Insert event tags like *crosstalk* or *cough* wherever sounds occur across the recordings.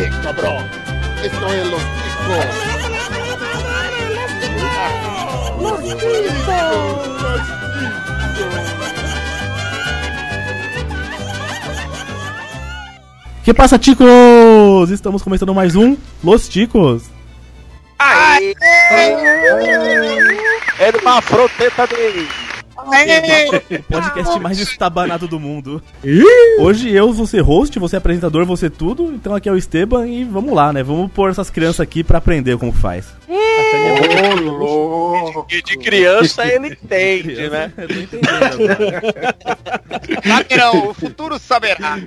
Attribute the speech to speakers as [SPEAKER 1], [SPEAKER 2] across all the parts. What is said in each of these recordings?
[SPEAKER 1] Eh, cabrón. Esto es los chicos. Los chicos. Los
[SPEAKER 2] Que passa, ticos? Estamos começando mais um Los Ticos.
[SPEAKER 3] Aí! É do Mafroteta dele.
[SPEAKER 2] O podcast mais estabanado do mundo. *laughs* Hoje eu vou ser host, você é apresentador, você tudo. Então aqui é o Esteban e vamos lá, né? Vamos pôr essas crianças aqui pra aprender como faz.
[SPEAKER 1] Ô, louco.
[SPEAKER 3] E de criança ele entende, né?
[SPEAKER 2] Eu tô entendendo agora.
[SPEAKER 4] Saberão, o futuro saberá.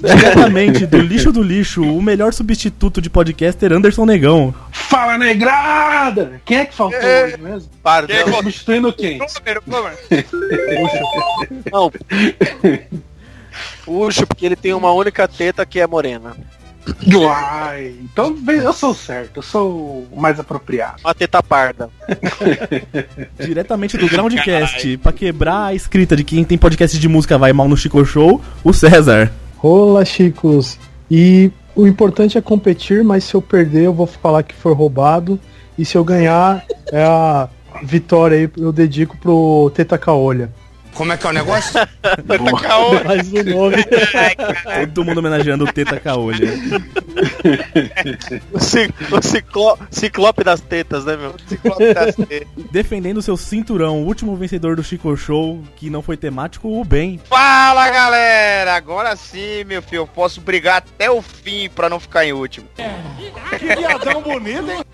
[SPEAKER 2] Diretamente do lixo do lixo, o melhor substituto de podcaster, Anderson Negão.
[SPEAKER 5] Fala negrada! Quem é que faltou
[SPEAKER 4] É.
[SPEAKER 5] hoje mesmo?
[SPEAKER 3] Pardão.
[SPEAKER 4] Quem?
[SPEAKER 5] Substituindo quem?
[SPEAKER 3] Não. Puxa, porque ele tem uma única teta que é morena.
[SPEAKER 5] Uai, então eu sou o certo, eu sou o mais apropriado.
[SPEAKER 3] Uma teta parda.
[SPEAKER 2] Diretamente do Groundcast, pra quebrar a escrita de quem tem podcast de música vai mal no Chico Show, o César.
[SPEAKER 6] Olá, chicos. E o importante é competir, mas se eu perder, eu vou falar que foi roubado. E se eu ganhar, é a vitória aí, eu dedico pro Teta Caolha.
[SPEAKER 4] Como é que é o negócio? *laughs* *laughs*
[SPEAKER 6] Mais um nome. *laughs*
[SPEAKER 2] Todo mundo homenageando o Teta Caolha.
[SPEAKER 3] O, ci- o ciclo- ciclope das tetas, né, meu?
[SPEAKER 4] Ciclope das tetas.
[SPEAKER 2] Defendendo seu cinturão, o último vencedor do Chico Show, que não foi temático, o Ben.
[SPEAKER 4] Fala galera, agora sim, meu filho, eu posso brigar até o fim pra não ficar em último. Que viadão bonito, hein?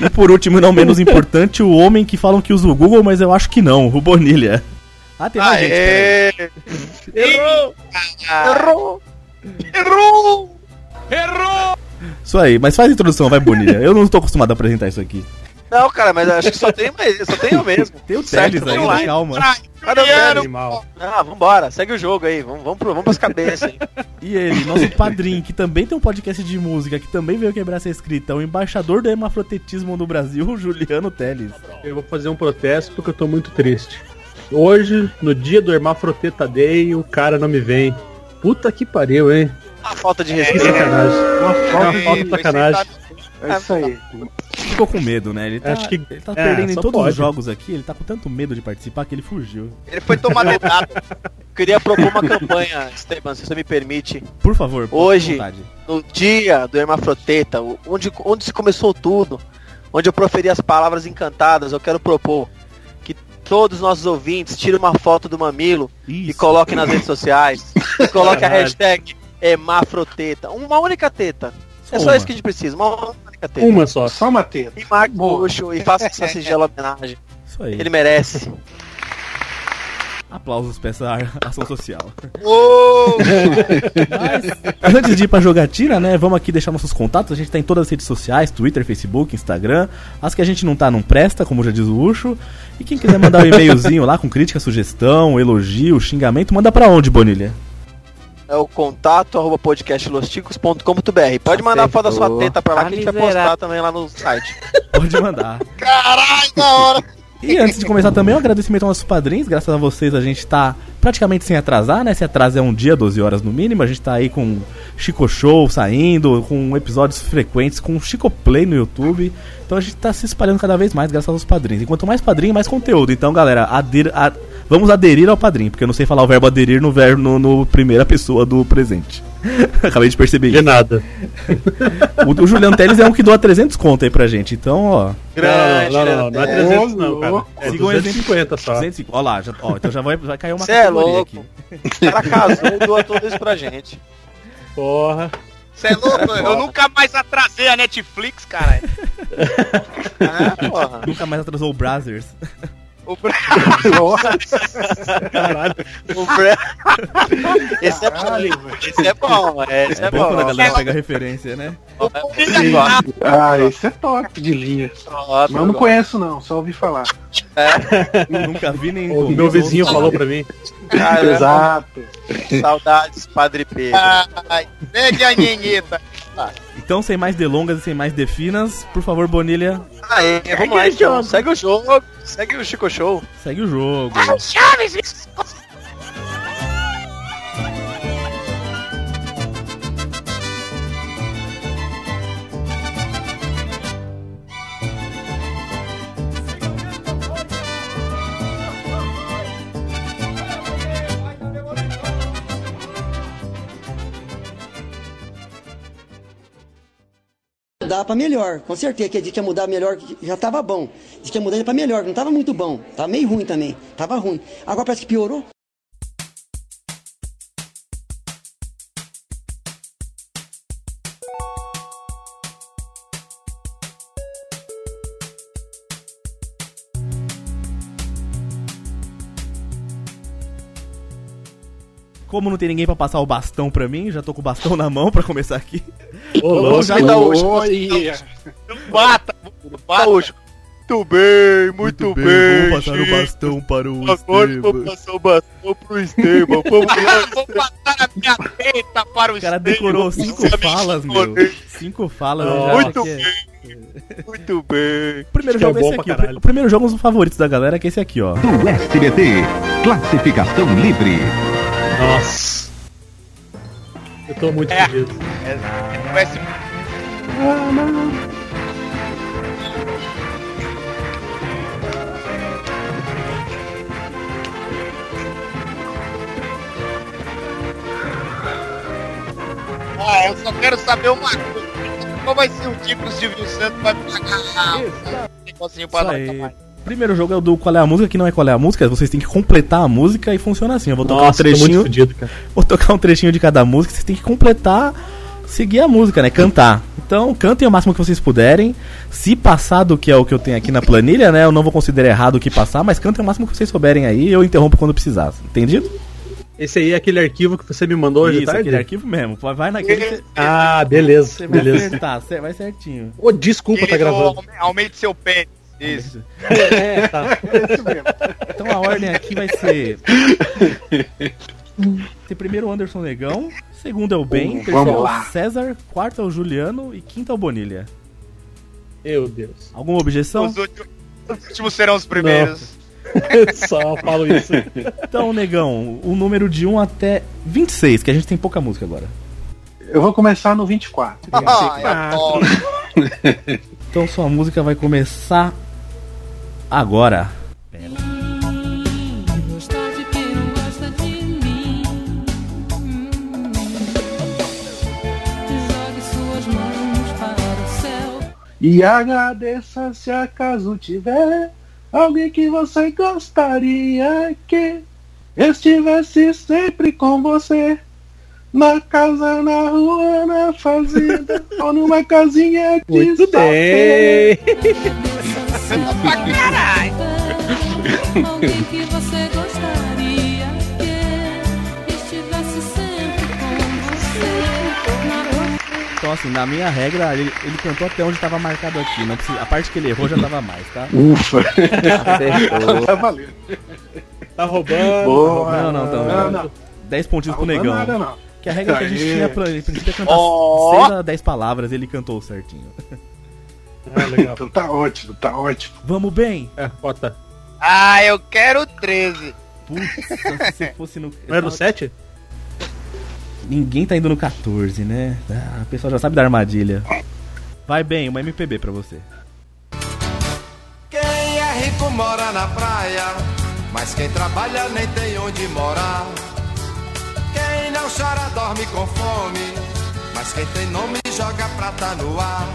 [SPEAKER 2] E por último, e não menos importante, o homem que falam que usa o Google, mas eu acho que não, o Bonilha. Ah, tem mais gente.
[SPEAKER 4] Aê. Errou! Errou! Errou! Errou!
[SPEAKER 2] Isso aí, mas faz a introdução, vai Bonilha. Eu não tô acostumado a apresentar isso aqui.
[SPEAKER 3] Não, cara, mas acho que só tem, mais, só tem eu mesmo.
[SPEAKER 2] Tem o Teles ainda,
[SPEAKER 3] lá.
[SPEAKER 2] calma.
[SPEAKER 3] Cadê o
[SPEAKER 4] Juliano,
[SPEAKER 3] Teles?
[SPEAKER 6] Animal.
[SPEAKER 3] Ah, vambora, segue o jogo aí, vamos, vamos, pro, vamos pras cabeças aí. *laughs*
[SPEAKER 2] E ele, nosso padrinho, que também tem um podcast de música, que também veio quebrar essa escrita, o embaixador do hemafrotetismo no Brasil, o Juliano Teles.
[SPEAKER 7] Eu vou fazer um protesto porque eu tô muito triste. Hoje, no dia do Hermafroteta Day, o cara não me vem. Puta que pariu, hein?
[SPEAKER 3] Uma falta de
[SPEAKER 7] Que
[SPEAKER 3] respeito.
[SPEAKER 7] É
[SPEAKER 5] falta
[SPEAKER 7] uma falta de sacanagem.
[SPEAKER 5] É isso aí.
[SPEAKER 2] Ficou com medo, né? Ele tá,
[SPEAKER 7] Acho que-
[SPEAKER 2] ele tá
[SPEAKER 7] é,
[SPEAKER 2] perdendo em todos os
[SPEAKER 7] pode.
[SPEAKER 2] jogos aqui, ele tá com tanto medo de participar que ele fugiu.
[SPEAKER 4] Ele foi tomar *laughs* dedado.
[SPEAKER 3] Queria propor uma campanha, Esteban, se você me permite.
[SPEAKER 2] Por favor, pode,
[SPEAKER 3] Hoje-. No dia do Hermafroteta, onde, onde se começou tudo, onde eu proferi as palavras encantadas, eu quero propor que todos os nossos ouvintes tirem uma foto do mamilo e
[SPEAKER 2] Isso.
[SPEAKER 3] coloquem nas redes sociais. e *laughs* coloque a hashtag Hermafroteta. Uma única teta. É só
[SPEAKER 2] uma.
[SPEAKER 3] isso que a gente precisa, uma única teta.
[SPEAKER 7] Uma só.
[SPEAKER 5] Só uma teta.
[SPEAKER 3] E marque o luxo e faça essa *laughs* singela homenagem.
[SPEAKER 2] Isso aí.
[SPEAKER 3] Ele merece.
[SPEAKER 2] Aplausos pra essa ação social. Mas antes de ir pra jogatina, né? Vamos aqui deixar nossos contatos. A gente tá em todas as redes sociais: Twitter, Facebook, Instagram. As que a gente não tá, não presta, como já diz o Ucho. E quem quiser mandar um e-mailzinho lá com crítica, sugestão, elogio, xingamento, manda pra onde, Bonilha?
[SPEAKER 3] É o contato arroba podcastlosticos.com.br. Pode mandar foto da sua teta pra lá que a gente vai postar também lá no site. *laughs*
[SPEAKER 2] Pode mandar.
[SPEAKER 4] caralho, da hora.
[SPEAKER 2] E antes de começar também, um agradecimento aos nossos padrinhos. Graças a vocês a gente tá praticamente sem atrasar, né? Se atrasa é um dia, 12 horas no mínimo. A gente tá aí com Chico Show saindo, com episódios frequentes, com Chico Play no YouTube. Então a gente tá se espalhando cada vez mais graças aos padrinhos. E quanto mais padrinho, mais conteúdo. Então, galera, ader, a- vamos aderir ao padrinho, porque eu não sei falar o verbo aderir no, verbo, no, no primeira pessoa do presente. *laughs* Acabei de perceber
[SPEAKER 7] De
[SPEAKER 2] isso.
[SPEAKER 7] nada. *laughs*
[SPEAKER 2] O, o Juliano Teles é um que doa 300 conto aí pra gente. Então, ó.
[SPEAKER 3] Grande,
[SPEAKER 7] não, não, não, não, não é
[SPEAKER 3] né?
[SPEAKER 7] 300 não, cara. É
[SPEAKER 2] Siga um
[SPEAKER 7] 250 só.
[SPEAKER 2] 250, ó lá, já, ó, então já vai, vai cair uma
[SPEAKER 3] Cê é
[SPEAKER 2] categoria
[SPEAKER 3] louco. O cara casou e doa tudo isso pra gente.
[SPEAKER 7] Porra.
[SPEAKER 4] Você é louco? Eu nunca mais atrasei a Netflix, cara. *laughs*
[SPEAKER 3] Ah, porra.
[SPEAKER 2] Nunca mais atrasou o Brazzers.
[SPEAKER 4] O Bra- *laughs*
[SPEAKER 7] Caralho.
[SPEAKER 3] O Bre- Esse é bom. Esse é bom. Esse é,
[SPEAKER 2] É bom
[SPEAKER 3] bom.
[SPEAKER 2] quando a galera pega referência, né?
[SPEAKER 3] É
[SPEAKER 5] Ah, esse é top de linha. Mas eu não conheço não, só ouvi falar. *laughs*
[SPEAKER 2] Nunca vi nem
[SPEAKER 7] O meu vizinho falou pra mim.
[SPEAKER 3] Caramba,
[SPEAKER 5] Exato.
[SPEAKER 3] saudades, Padre Pedro.
[SPEAKER 4] Ai, Pede a nhenheta.
[SPEAKER 2] Então, sem mais delongas e sem mais definas, por favor, Bonilha,
[SPEAKER 3] Aê, vamos lá então. Segue o jogo. Segue o Chico Show.
[SPEAKER 2] segue o jogo.
[SPEAKER 8] Mudar pra melhor. Com certeza que disse que ia mudar melhor, já tava bom. Disse que ia mudar pra melhor, não tava muito bom. Tava meio ruim também. Tava ruim. Agora parece que piorou.
[SPEAKER 2] Como não tem ninguém pra passar o bastão pra mim, já tô com o bastão na mão pra começar aqui.
[SPEAKER 7] Ô, louco.
[SPEAKER 3] já dá hoje.
[SPEAKER 4] Bata.
[SPEAKER 3] Muito bem, muito, bem.
[SPEAKER 2] vou passar o bastão para o
[SPEAKER 3] Agora vou
[SPEAKER 2] Esteban.
[SPEAKER 3] passar o bastão pro Esteban. *laughs* Vamos lá,
[SPEAKER 4] Vou passar a minha teta para o
[SPEAKER 2] O cara
[SPEAKER 4] Esteban.
[SPEAKER 2] decorou cinco
[SPEAKER 3] Sabe
[SPEAKER 2] falas, meu. Cinco falas.
[SPEAKER 7] Não,
[SPEAKER 2] já
[SPEAKER 3] muito
[SPEAKER 2] aqui é-
[SPEAKER 3] Muito bem.
[SPEAKER 2] O primeiro
[SPEAKER 7] é
[SPEAKER 2] jogo é
[SPEAKER 7] bom
[SPEAKER 2] esse aqui. O,
[SPEAKER 7] caralho.
[SPEAKER 2] o primeiro jogo, um dos favoritos da galera, que é esse aqui, ó.
[SPEAKER 9] do SBT. Classificação livre.
[SPEAKER 7] Nossa. Eu tô muito
[SPEAKER 4] É.
[SPEAKER 7] feliz.
[SPEAKER 4] Parece Ah, eu só quero saber uma coisa. Qual vai ser o dia que o Silvio Santos vai pagar um negocinho pra nós
[SPEAKER 2] primeiro jogo é o do Qual é a Música, que não é Qual é a Música, vocês têm que completar a música e funciona assim. Eu vou tocar
[SPEAKER 7] Nossa,
[SPEAKER 2] um
[SPEAKER 7] tô muito
[SPEAKER 2] trechinho.
[SPEAKER 7] fudido, cara. *laughs*
[SPEAKER 2] Vou tocar um trechinho de cada música, vocês têm que completar, seguir a música, né? Cantar. Então, cantem o máximo que vocês puderem. Se passar do que é o que eu tenho aqui na planilha, né? Eu não vou considerar errado o que passar, mas cantem o máximo que vocês souberem aí eu interrompo quando precisar. Entendido?
[SPEAKER 7] Esse aí é aquele arquivo que você me mandou hoje
[SPEAKER 2] Isso,
[SPEAKER 7] tarde?
[SPEAKER 2] aquele arquivo mesmo. Vai- Vai naquele que você-
[SPEAKER 7] Ah, beleza,
[SPEAKER 2] você vai
[SPEAKER 7] beleza.
[SPEAKER 2] acertar, cê- vai certinho.
[SPEAKER 7] Ô, desculpa, tá
[SPEAKER 4] Querido,
[SPEAKER 7] gravando.
[SPEAKER 4] aume- Aumente seu pênis. Isso.
[SPEAKER 7] É, tá.
[SPEAKER 2] Então a ordem aqui vai ser. Tem primeiro o Anderson Negão, segundo é o Ben,
[SPEAKER 5] Vamos
[SPEAKER 2] terceiro é o. César, quarto é o Juliano e quinto é o Bonilha.
[SPEAKER 7] Meu Deus.
[SPEAKER 2] Alguma objeção?
[SPEAKER 4] Os últimos, os últimos serão os primeiros. *laughs*
[SPEAKER 7] Só falo isso.
[SPEAKER 2] Então, Negão, o número de 1 até 26, que a gente tem pouca música agora.
[SPEAKER 5] Eu vou começar no 24.
[SPEAKER 4] Ai, adoro.
[SPEAKER 2] Então sua música vai começar agora.
[SPEAKER 10] Gostar de quem não gosta de mim. Jogue suas mãos para o céu.
[SPEAKER 5] E agradeça se acaso tiver alguém que você gostaria que estivesse sempre com você. Na casa, na rua, na fazenda, *laughs* ou numa casinha de
[SPEAKER 7] Muito
[SPEAKER 5] sapê. *laughs*
[SPEAKER 7] bem.
[SPEAKER 4] Pra caralho.
[SPEAKER 10] Alguém que você gostaria que estivesse sempre com você. Na rua.
[SPEAKER 2] Então, assim, na minha regra, ele, ele cantou até onde estava marcado aqui. Não precisa, a parte que ele errou já tava mais, tá?
[SPEAKER 5] Ufa, tá valendo.
[SPEAKER 7] Tá roubando.
[SPEAKER 5] Boa.
[SPEAKER 2] Não, não, tá
[SPEAKER 5] Não, não.
[SPEAKER 2] 10 pontinhos pro
[SPEAKER 5] Não
[SPEAKER 2] Negão.
[SPEAKER 5] nada, não.
[SPEAKER 2] Que a regra que a gente
[SPEAKER 5] Aê.
[SPEAKER 2] tinha pra ele precisa cantar
[SPEAKER 4] Ó.
[SPEAKER 2] 6 a 10 palavras, ele cantou certinho.
[SPEAKER 7] Ah, legal.
[SPEAKER 5] Então tá ótimo, tá ótimo.
[SPEAKER 2] Vamos bem?
[SPEAKER 7] É, bota.
[SPEAKER 4] Ah, eu quero 13.
[SPEAKER 2] Putz, se você fosse no.
[SPEAKER 7] Não era no 7?
[SPEAKER 2] Ninguém tá indo no 14, né? Ah, o pessoal já sabe da armadilha. Vai bem, uma MPB pra você.
[SPEAKER 11] Quem é rico mora na praia, mas quem trabalha nem tem onde morar. Quem não chora dorme com fome, mas quem tem nome joga prata no ar.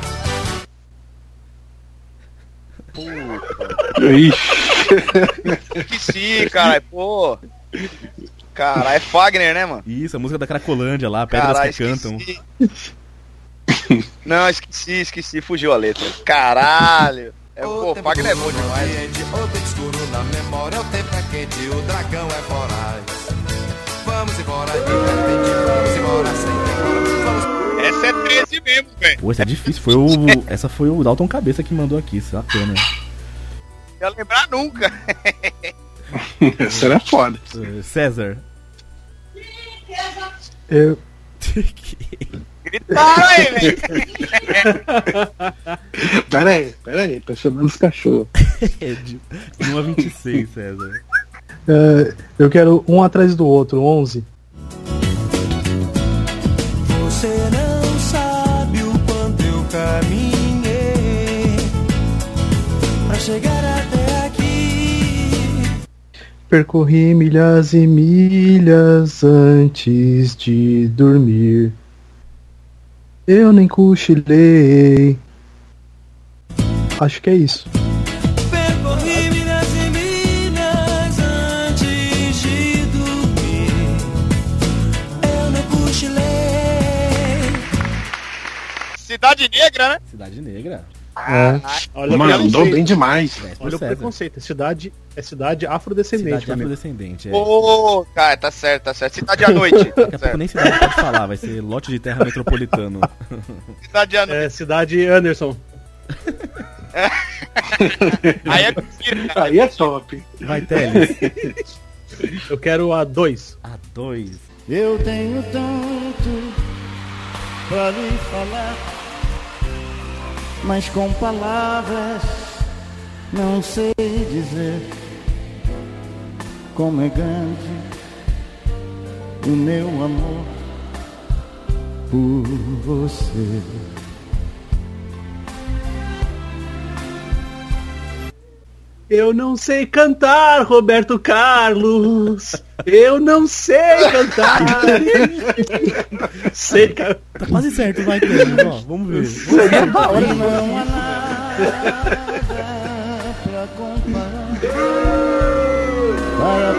[SPEAKER 4] Esqueci, *laughs* cara. Pô. Cara, é Fagner, né, mano?
[SPEAKER 2] Isso, a música da Cracolândia lá, Pedras
[SPEAKER 4] Caralho,
[SPEAKER 2] que cantam.
[SPEAKER 4] esqueci. Não, esqueci, esqueci, fugiu a letra. Caralho. É, pô, Fagner é bom demais.
[SPEAKER 11] Ambiente, o tempo escuro na memória, o tempo é quente, o dragão é voraz. Vamos embora de repente, vamos embora sem
[SPEAKER 4] Essa é 13 mesmo, velho.
[SPEAKER 2] Pô, essa é difícil. Foi o, essa foi o Dalton Cabeça que mandou aqui, sacana.
[SPEAKER 4] Não ia lembrar nunca. *laughs*
[SPEAKER 5] Essa era foda.
[SPEAKER 2] Uh, César.
[SPEAKER 6] Eu,
[SPEAKER 4] Gritaram aí, velho. *laughs*
[SPEAKER 5] Pera aí, pera aí, tá chamando os cachorros. *laughs*
[SPEAKER 2] É de, de 1 a 26, César.
[SPEAKER 6] é, eu quero um atrás do outro, 11. Percorri milhas e milhas antes de dormir. Eu nem cochilei, acho que é isso.
[SPEAKER 10] Percorri milhas e milhas antes de dormir. Eu não cochilei.
[SPEAKER 4] Cidade Negra, né?
[SPEAKER 2] Cidade Negra.
[SPEAKER 7] É. Olha o
[SPEAKER 1] Mandou
[SPEAKER 7] preconceito.
[SPEAKER 1] bem demais.
[SPEAKER 7] Olha o preconceito. É cidade, é cidade afrodescendente.
[SPEAKER 2] Cidade afrodescendente. É.
[SPEAKER 4] Ô, cara, tá certo, tá certo. Cidade à noite.
[SPEAKER 2] Daqui a pouco
[SPEAKER 4] certo.
[SPEAKER 2] nem cidade pode falar, vai ser lote de terra metropolitano. *laughs*
[SPEAKER 4] Cidade à noite.
[SPEAKER 7] É cidade Anderson. *laughs*
[SPEAKER 4] Aí é mentira, cara.
[SPEAKER 5] Aí é top.
[SPEAKER 2] Vai, Teles.
[SPEAKER 7] Eu quero a 2.
[SPEAKER 2] A dois.
[SPEAKER 10] Eu tenho tanto pra lhe falar, mas com palavras não sei dizer como é grande o meu amor por você.
[SPEAKER 7] Eu não sei cantar, Roberto Carlos. Eu não sei cantar. *laughs* sei, cara.
[SPEAKER 2] Tá quase certo, vai. Ó, vamos ver.
[SPEAKER 10] E não há nada Para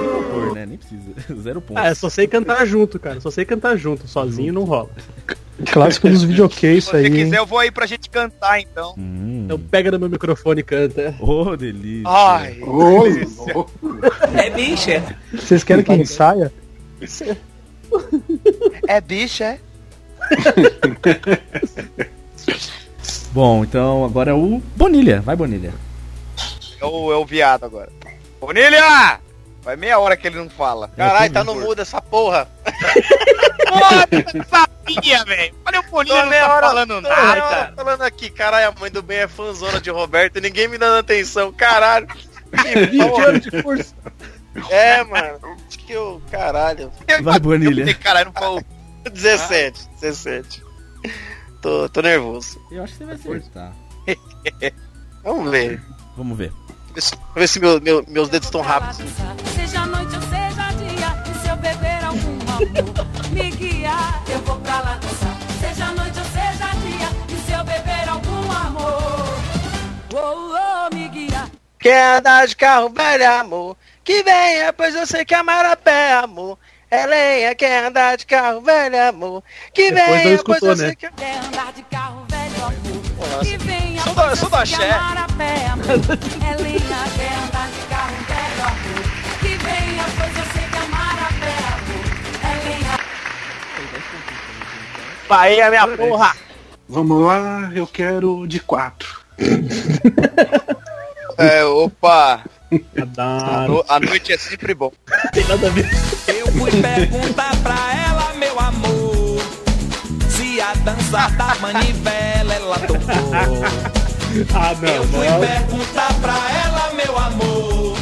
[SPEAKER 2] Nem vou pôr, né? Nem precisa. *laughs* Zero pontos.
[SPEAKER 7] Ah, eu só sei cantar junto, cara. Só sei cantar junto. Sozinho não rola.
[SPEAKER 6] Clássico dos videokês
[SPEAKER 4] Se
[SPEAKER 6] isso
[SPEAKER 4] você
[SPEAKER 6] aí. hein?
[SPEAKER 4] quiser, eu vou aí pra gente cantar, então.
[SPEAKER 2] Hum.
[SPEAKER 7] Então pega no meu microfone e canta.
[SPEAKER 2] Ô, delícia.
[SPEAKER 4] Ai.
[SPEAKER 5] Ô, louco.
[SPEAKER 4] É bicha.
[SPEAKER 6] Vocês querem que a gente saia?
[SPEAKER 4] É bicha, é? *laughs*
[SPEAKER 2] Bom, então agora é o Bonilha. Vai, Bonilha.
[SPEAKER 4] É o, é o viado agora. Bonilha! Vai meia hora que ele não fala.
[SPEAKER 3] Caralho, tá no mudo essa porra. *laughs*
[SPEAKER 4] Porra, eu sabia, velho. Olha o Bonilha não
[SPEAKER 3] meia
[SPEAKER 4] tá
[SPEAKER 3] hora-
[SPEAKER 4] falando nada, cara.
[SPEAKER 3] falando aqui, caralho, a mãe do bem é fãzona de Roberto e ninguém me dando atenção, caralho. Que *laughs*
[SPEAKER 7] 20
[SPEAKER 3] porra.
[SPEAKER 7] anos de curso.
[SPEAKER 3] É, mano. Acho que eu, caralho.
[SPEAKER 2] Vai, Bonilha.
[SPEAKER 4] Caralho, não falou.
[SPEAKER 3] 17, 17. Tô, tô nervoso.
[SPEAKER 2] Eu acho que você vai acertar. *laughs*
[SPEAKER 3] Vamos ver.
[SPEAKER 2] Vamos ver.
[SPEAKER 3] Vamos ver se meu- meu- meus dedos estão rápidos.
[SPEAKER 10] Seja noite ou seja dia, e se eu beber algum amor me guiar, eu vou pra lá dançar. Seja noite ou seja dia, e se eu beber algum amor, oh, oh, me guiar.
[SPEAKER 3] Quer andar de carro velho, amor? Que venha, pois eu sei que amar a pé, amor. É lenha, quer andar de carro velho, amor? Que
[SPEAKER 7] Depois
[SPEAKER 3] venha, pois
[SPEAKER 7] escutou,
[SPEAKER 3] eu
[SPEAKER 7] né?
[SPEAKER 3] sei que...
[SPEAKER 10] Quer andar de carro velho, amor.
[SPEAKER 3] Nossa.
[SPEAKER 10] Que venha,
[SPEAKER 3] Sou da- sou da Xé.
[SPEAKER 10] a pé, amor. É lenha, quer andar de carro velho, amor. Que venha, pois eu sei que amar a pé, amor. É lenha.
[SPEAKER 3] Bahia, minha porra!
[SPEAKER 5] Vamos lá, eu quero de quatro.
[SPEAKER 4] É, opa.
[SPEAKER 7] Adoro.
[SPEAKER 4] No- A noite é sempre bom.
[SPEAKER 7] Tem nada a ver.
[SPEAKER 10] Eu fui perguntar pra ela, meu amor, se a dança da manivela ela tocou. *laughs*
[SPEAKER 7] Ah,
[SPEAKER 10] Eu
[SPEAKER 7] não,
[SPEAKER 10] fui
[SPEAKER 7] não.
[SPEAKER 10] perguntar pra ela, meu amor,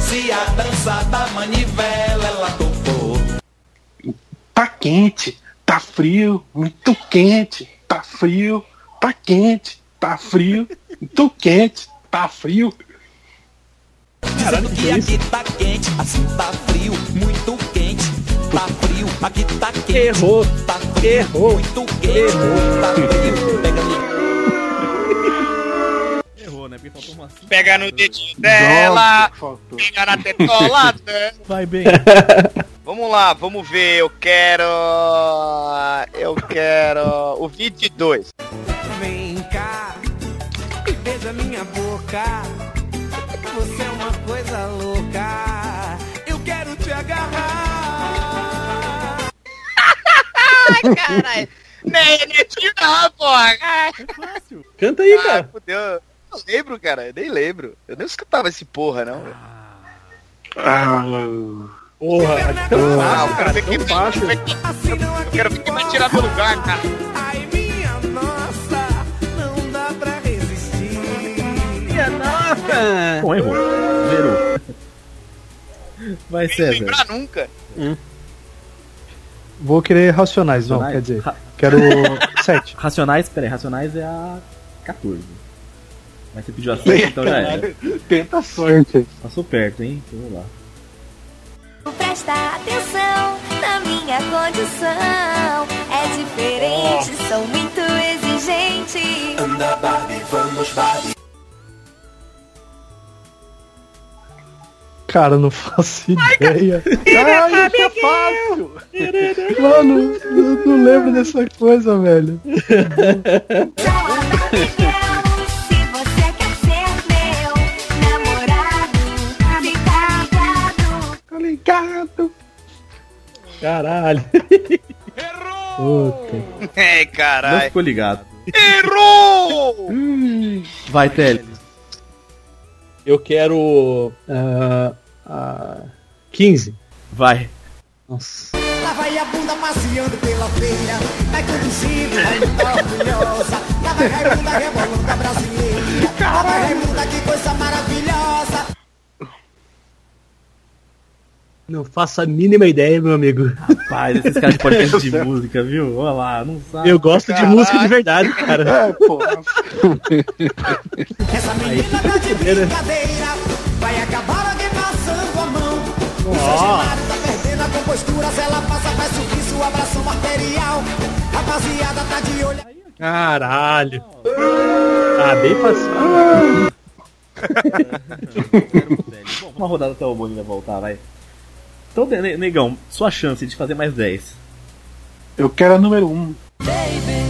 [SPEAKER 10] se a dança da manivela ela tocou.
[SPEAKER 5] Tá quente, tá frio, muito quente, tá frio, tá quente, tá frio, muito quente, tá frio.
[SPEAKER 10] Dizendo que aqui tá quente, assim tá frio, muito quente. Tá frio, aqui tá quente.
[SPEAKER 7] Errou.
[SPEAKER 10] Tá frio,
[SPEAKER 7] Errou.
[SPEAKER 10] muito quente. Tá frio, pega no *laughs*
[SPEAKER 2] Errou, né? Porque faltou uma.
[SPEAKER 4] Pega no dedinho dela,
[SPEAKER 5] Nossa, faltou.
[SPEAKER 4] pega na tetola *laughs* dela.
[SPEAKER 2] Vai bem. *laughs*
[SPEAKER 4] Vamos lá, vamos ver. Eu quero. Eu quero. O 22.
[SPEAKER 10] Vem cá e beija minha boca. *laughs*
[SPEAKER 4] Caralho. Nem netinho não, porra. Ai,
[SPEAKER 7] Canta aí,
[SPEAKER 4] Ah,
[SPEAKER 7] cara.
[SPEAKER 4] fudeu. Eu não lembro, cara. Eu nem lembro. Eu nem escutava esse porra, não.
[SPEAKER 5] Ah,
[SPEAKER 7] Porra, é tão
[SPEAKER 4] Ah,
[SPEAKER 7] fácil,
[SPEAKER 4] eu quero
[SPEAKER 7] cara. Tão
[SPEAKER 4] vai-
[SPEAKER 7] fácil.
[SPEAKER 10] Não
[SPEAKER 4] Eu quero ver quem vai tirar meu lugar, cara.
[SPEAKER 10] Ai, minha nossa, não dá pra resistir.
[SPEAKER 2] Bom, errou. Zerou. Vai, César.
[SPEAKER 4] lembrar nunca.
[SPEAKER 6] Vou querer racionais, não,
[SPEAKER 2] Racionais?
[SPEAKER 6] quer dizer.
[SPEAKER 2] Ra-
[SPEAKER 6] Quero *laughs* sete.
[SPEAKER 2] Racionais, peraí, Racionais é a 14. Mas você pediu a 7, então já era. *laughs*
[SPEAKER 5] tenta a sorte.
[SPEAKER 2] Passou perto, hein? Então vamos lá.
[SPEAKER 12] Presta atenção na minha condição. É diferente, sou muito exigente. gente.
[SPEAKER 11] Anda Barbie, vamos Barbie.
[SPEAKER 6] Cara, não faço ideia.
[SPEAKER 5] Ai, isso é fácil.
[SPEAKER 6] Mano, eu não lembro dessa coisa, velho.
[SPEAKER 12] Se você quer ser meu namorado, fica ligado.
[SPEAKER 5] Tá ligado?
[SPEAKER 6] Caralho. Puta.
[SPEAKER 4] É,
[SPEAKER 2] Não
[SPEAKER 4] caralho.
[SPEAKER 2] ficou ligado.
[SPEAKER 4] Errou!
[SPEAKER 2] Vai, Tele.
[SPEAKER 7] Eu quero. ah, ah, 15.
[SPEAKER 2] Vai.
[SPEAKER 7] Nossa.
[SPEAKER 11] Lá vai a bunda passeando pela feira, vai conduzindo, Raimunda orgulhosa. Lá vai Raimunda rebolando a brasileira. Lá vai Raimunda, que coisa maravilhosa.
[SPEAKER 7] Não faço a mínima ideia, meu amigo.
[SPEAKER 2] Rapaz, esses caras de *laughs* podcast de música, viu? Olha lá, não sabe.
[SPEAKER 7] Eu gosto de
[SPEAKER 4] Caralho.
[SPEAKER 7] música de verdade, cara.
[SPEAKER 5] É, pô.
[SPEAKER 11] Essa menina tá de brincadeira, vai acabar alguém passando a mão. O tá perdendo a compostura, se ela passa, faz abração arterial. Rapaziada, tá de olho.
[SPEAKER 7] Caralho. Ah, bem fácil. *laughs*
[SPEAKER 2] Bom, uma rodada até o Boninho voltar, vai. Então, ne- negão, sua chance de fazer mais 10.
[SPEAKER 5] Eu quero a número 1. Um.
[SPEAKER 10] Baby,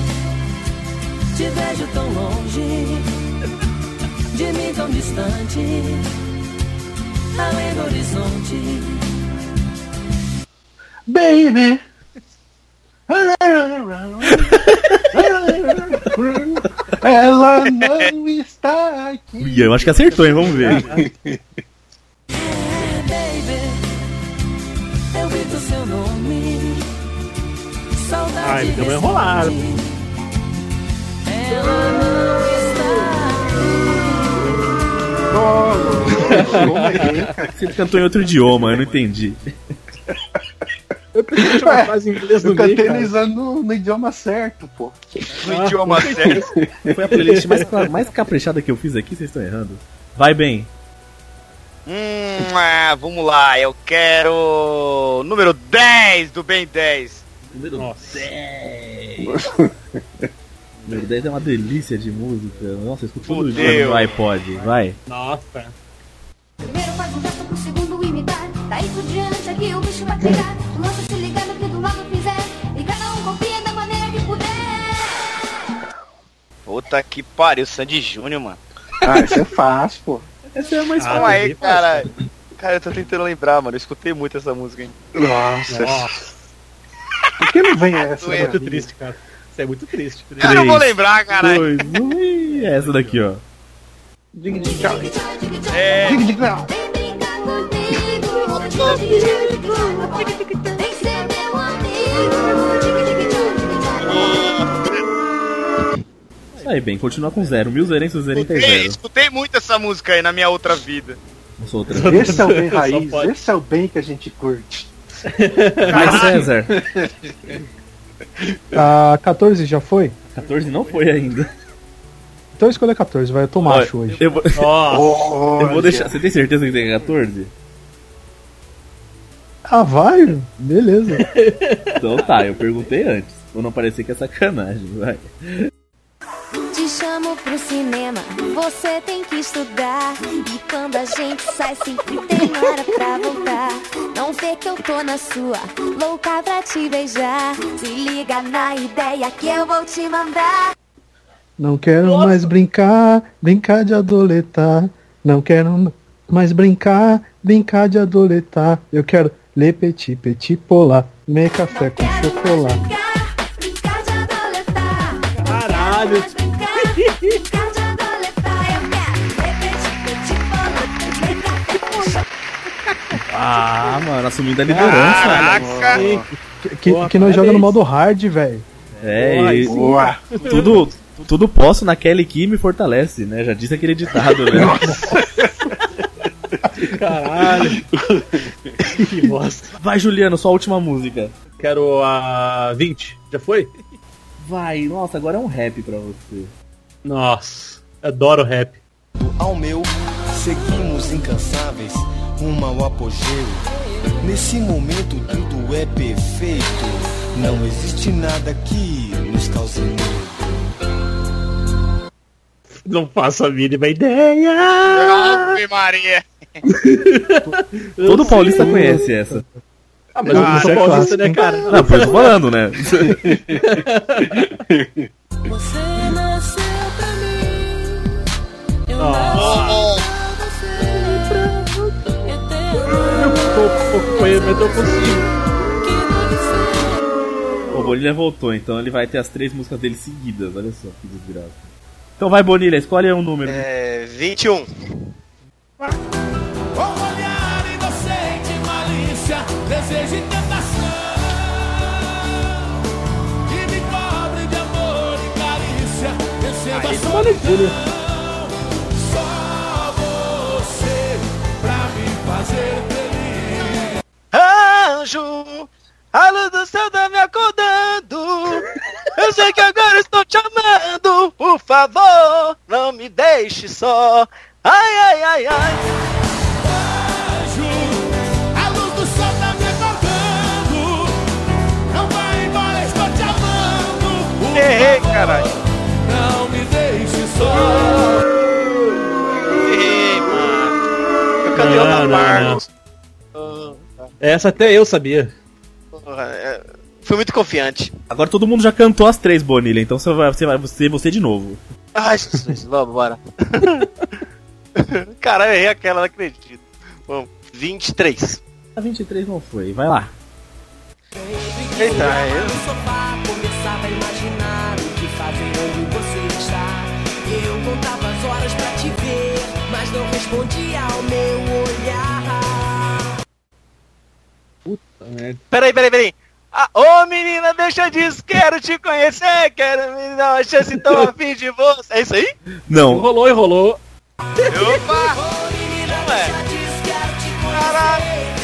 [SPEAKER 10] te vejo tão longe, de mim tão distante, além do horizonte.
[SPEAKER 5] Baby. *laughs* Ela não está aqui.
[SPEAKER 2] Ui, eu acho que acertou, hein? Vamos ver. *laughs*
[SPEAKER 7] Ai, deu uma enrolada.
[SPEAKER 10] responde. Ela não está aqui.
[SPEAKER 2] Você cantou em outro idioma, eu não entendi.
[SPEAKER 7] Eu pensei que uma frase em inglês no
[SPEAKER 5] Eu
[SPEAKER 7] meio,
[SPEAKER 5] cantei no, no, no idioma certo, pô.
[SPEAKER 4] No idioma *laughs* certo.
[SPEAKER 2] Foi a playlist mais, mais caprichada que eu fiz aqui, vocês estão errando. Vai bem.
[SPEAKER 4] Hum, ah, vamos lá, eu quero. Número 10 do Ben 10.
[SPEAKER 2] Número
[SPEAKER 7] Nossa.
[SPEAKER 2] 10. Número 10 é uma delícia de música. Nossa, eu escuto todo dia no iPod. Vai.
[SPEAKER 7] Nossa.
[SPEAKER 12] Primeiro faz um gesto pro segundo imitar. Daí por diante aqui o bicho vai pegar. Tu lança se ligando que do lado fizer. E cada um confia da maneira que puder.
[SPEAKER 4] Puta que pariu, Sandy Júnior, mano.
[SPEAKER 5] Ah, isso é fácil, pô.
[SPEAKER 2] Essa é a mais
[SPEAKER 7] Ah,
[SPEAKER 4] Calma aí, cara. Cara, eu tô tentando lembrar, mano. Eu escutei muito essa música, hein?
[SPEAKER 5] Nossa.
[SPEAKER 7] Nossa.
[SPEAKER 5] Por que não vem *laughs* essa?
[SPEAKER 7] Isso é muito triste, cara. Isso é muito triste.
[SPEAKER 4] Eu não vou lembrar, caralho.
[SPEAKER 2] Dois, um, e essa daqui, ó.
[SPEAKER 5] Dig, dig, tchau.
[SPEAKER 4] É.
[SPEAKER 5] Dig, tchau.
[SPEAKER 2] Aí, bem, continua com zero. Mil zerenta e
[SPEAKER 4] Escutei,
[SPEAKER 2] zero.
[SPEAKER 4] escutei muito essa música aí na minha outra vida.
[SPEAKER 2] Não sou outra.
[SPEAKER 5] Esse é o bem *laughs* raiz, esse é o bem que a gente curte.
[SPEAKER 2] Vai, César.
[SPEAKER 6] A 14 *laughs* já foi?
[SPEAKER 2] 14 não foi ainda.
[SPEAKER 6] Então escolha 14, vai. Eu tô macho hoje.
[SPEAKER 2] Eu vou,
[SPEAKER 7] Nossa. *laughs*
[SPEAKER 2] eu vou deixar. Você tem certeza que tem 14?
[SPEAKER 6] Ah, vai? Beleza. *laughs*
[SPEAKER 2] Então tá, eu perguntei antes. Pra não parecer que é sacanagem, vai.
[SPEAKER 12] Chamo pro cinema, você tem que estudar. E quando a gente sai, sempre tem hora pra voltar. Não vê que eu tô na sua, louca pra te beijar. Se liga na ideia que eu vou te mandar.
[SPEAKER 6] Não quero mais brincar, brincar de adoletar. Não quero mais brincar, brincar de adoletar. Eu quero le petit, petit polar, me café com chocolate.
[SPEAKER 12] Brincar, brincar de adoletar.
[SPEAKER 7] Caralho.
[SPEAKER 2] Ah, mano, assumindo a liderança.
[SPEAKER 4] Caraca!
[SPEAKER 6] Que, que,
[SPEAKER 7] Boa,
[SPEAKER 6] que nós joga no modo hard, velho.
[SPEAKER 2] É, e
[SPEAKER 5] Boa.
[SPEAKER 2] tudo, tudo posso naquele que me fortalece, né? Já disse aquele ditado, né?
[SPEAKER 7] Caralho. que bosta.
[SPEAKER 2] Vai, Juliano, sua última música.
[SPEAKER 7] Quero a 20. Já foi?
[SPEAKER 2] Vai, nossa, agora é um rap pra você.
[SPEAKER 7] Nossa. Adoro rap.
[SPEAKER 11] ao meu, seguimos incansáveis rumo ao apogeu. Nesse momento tudo é perfeito, não existe nada que nos cause medo.
[SPEAKER 7] Não faço a mínima ideia.
[SPEAKER 4] Ave Maria. *laughs*
[SPEAKER 2] Todo paulista conhece essa.
[SPEAKER 7] Ah, mas eu não sou
[SPEAKER 6] é
[SPEAKER 7] paulista,
[SPEAKER 6] clássico,
[SPEAKER 7] né, cara?
[SPEAKER 2] Não, eu tô falando, né? *laughs* *laughs*
[SPEAKER 10] Você Eterno
[SPEAKER 7] Eu tô ele, mas eu consigo.
[SPEAKER 2] O Bonilha voltou, então ele vai ter as três músicas dele seguidas. Olha só que desgraça. Então vai, Bonilha, escolhe um número.
[SPEAKER 3] É. 21.
[SPEAKER 11] Com olhar inocente, malícia, desejo e tentação. E me cobre de amor e carícia, receba
[SPEAKER 7] Aí
[SPEAKER 11] sua feliz.
[SPEAKER 3] Anjo, a luz do céu tá me acordando. Eu sei que agora estou te amando. Por favor, não me deixe só. Ai, ai, ai, ai.
[SPEAKER 11] Anjo, a luz do sol tá me acordando. Não vai embora, estou te amando.
[SPEAKER 3] Errei, caralho.
[SPEAKER 11] Não me deixe só.
[SPEAKER 3] Outra
[SPEAKER 7] não,
[SPEAKER 3] parte.
[SPEAKER 7] Essa até eu sabia.
[SPEAKER 3] Porra, é, Fui muito confiante.
[SPEAKER 2] Agora todo mundo já cantou as três, Bonilha, então você vai, você vai ser você de novo.
[SPEAKER 3] Ai, Jesus, *laughs* vamos, bora. Caralho, errei aquela, não acredito. Vamos, 23.
[SPEAKER 2] A 23 não foi, vai lá.
[SPEAKER 3] Eita, eu...
[SPEAKER 10] No sofá, começava a imaginar o que fazer onde você está. Eu contava as horas pra te ver, mas não respondia ao meu
[SPEAKER 3] Peraí, peraí, peraí. Ah, Ô menina, deixa disso, quero te conhecer, quero me dar uma chance, tô a fim de você. É isso aí?
[SPEAKER 2] Não.
[SPEAKER 7] Enrolou, enrolou.
[SPEAKER 3] Opa!
[SPEAKER 10] Ô menina, já disse, quero te
[SPEAKER 3] Caralho.
[SPEAKER 10] conhecer.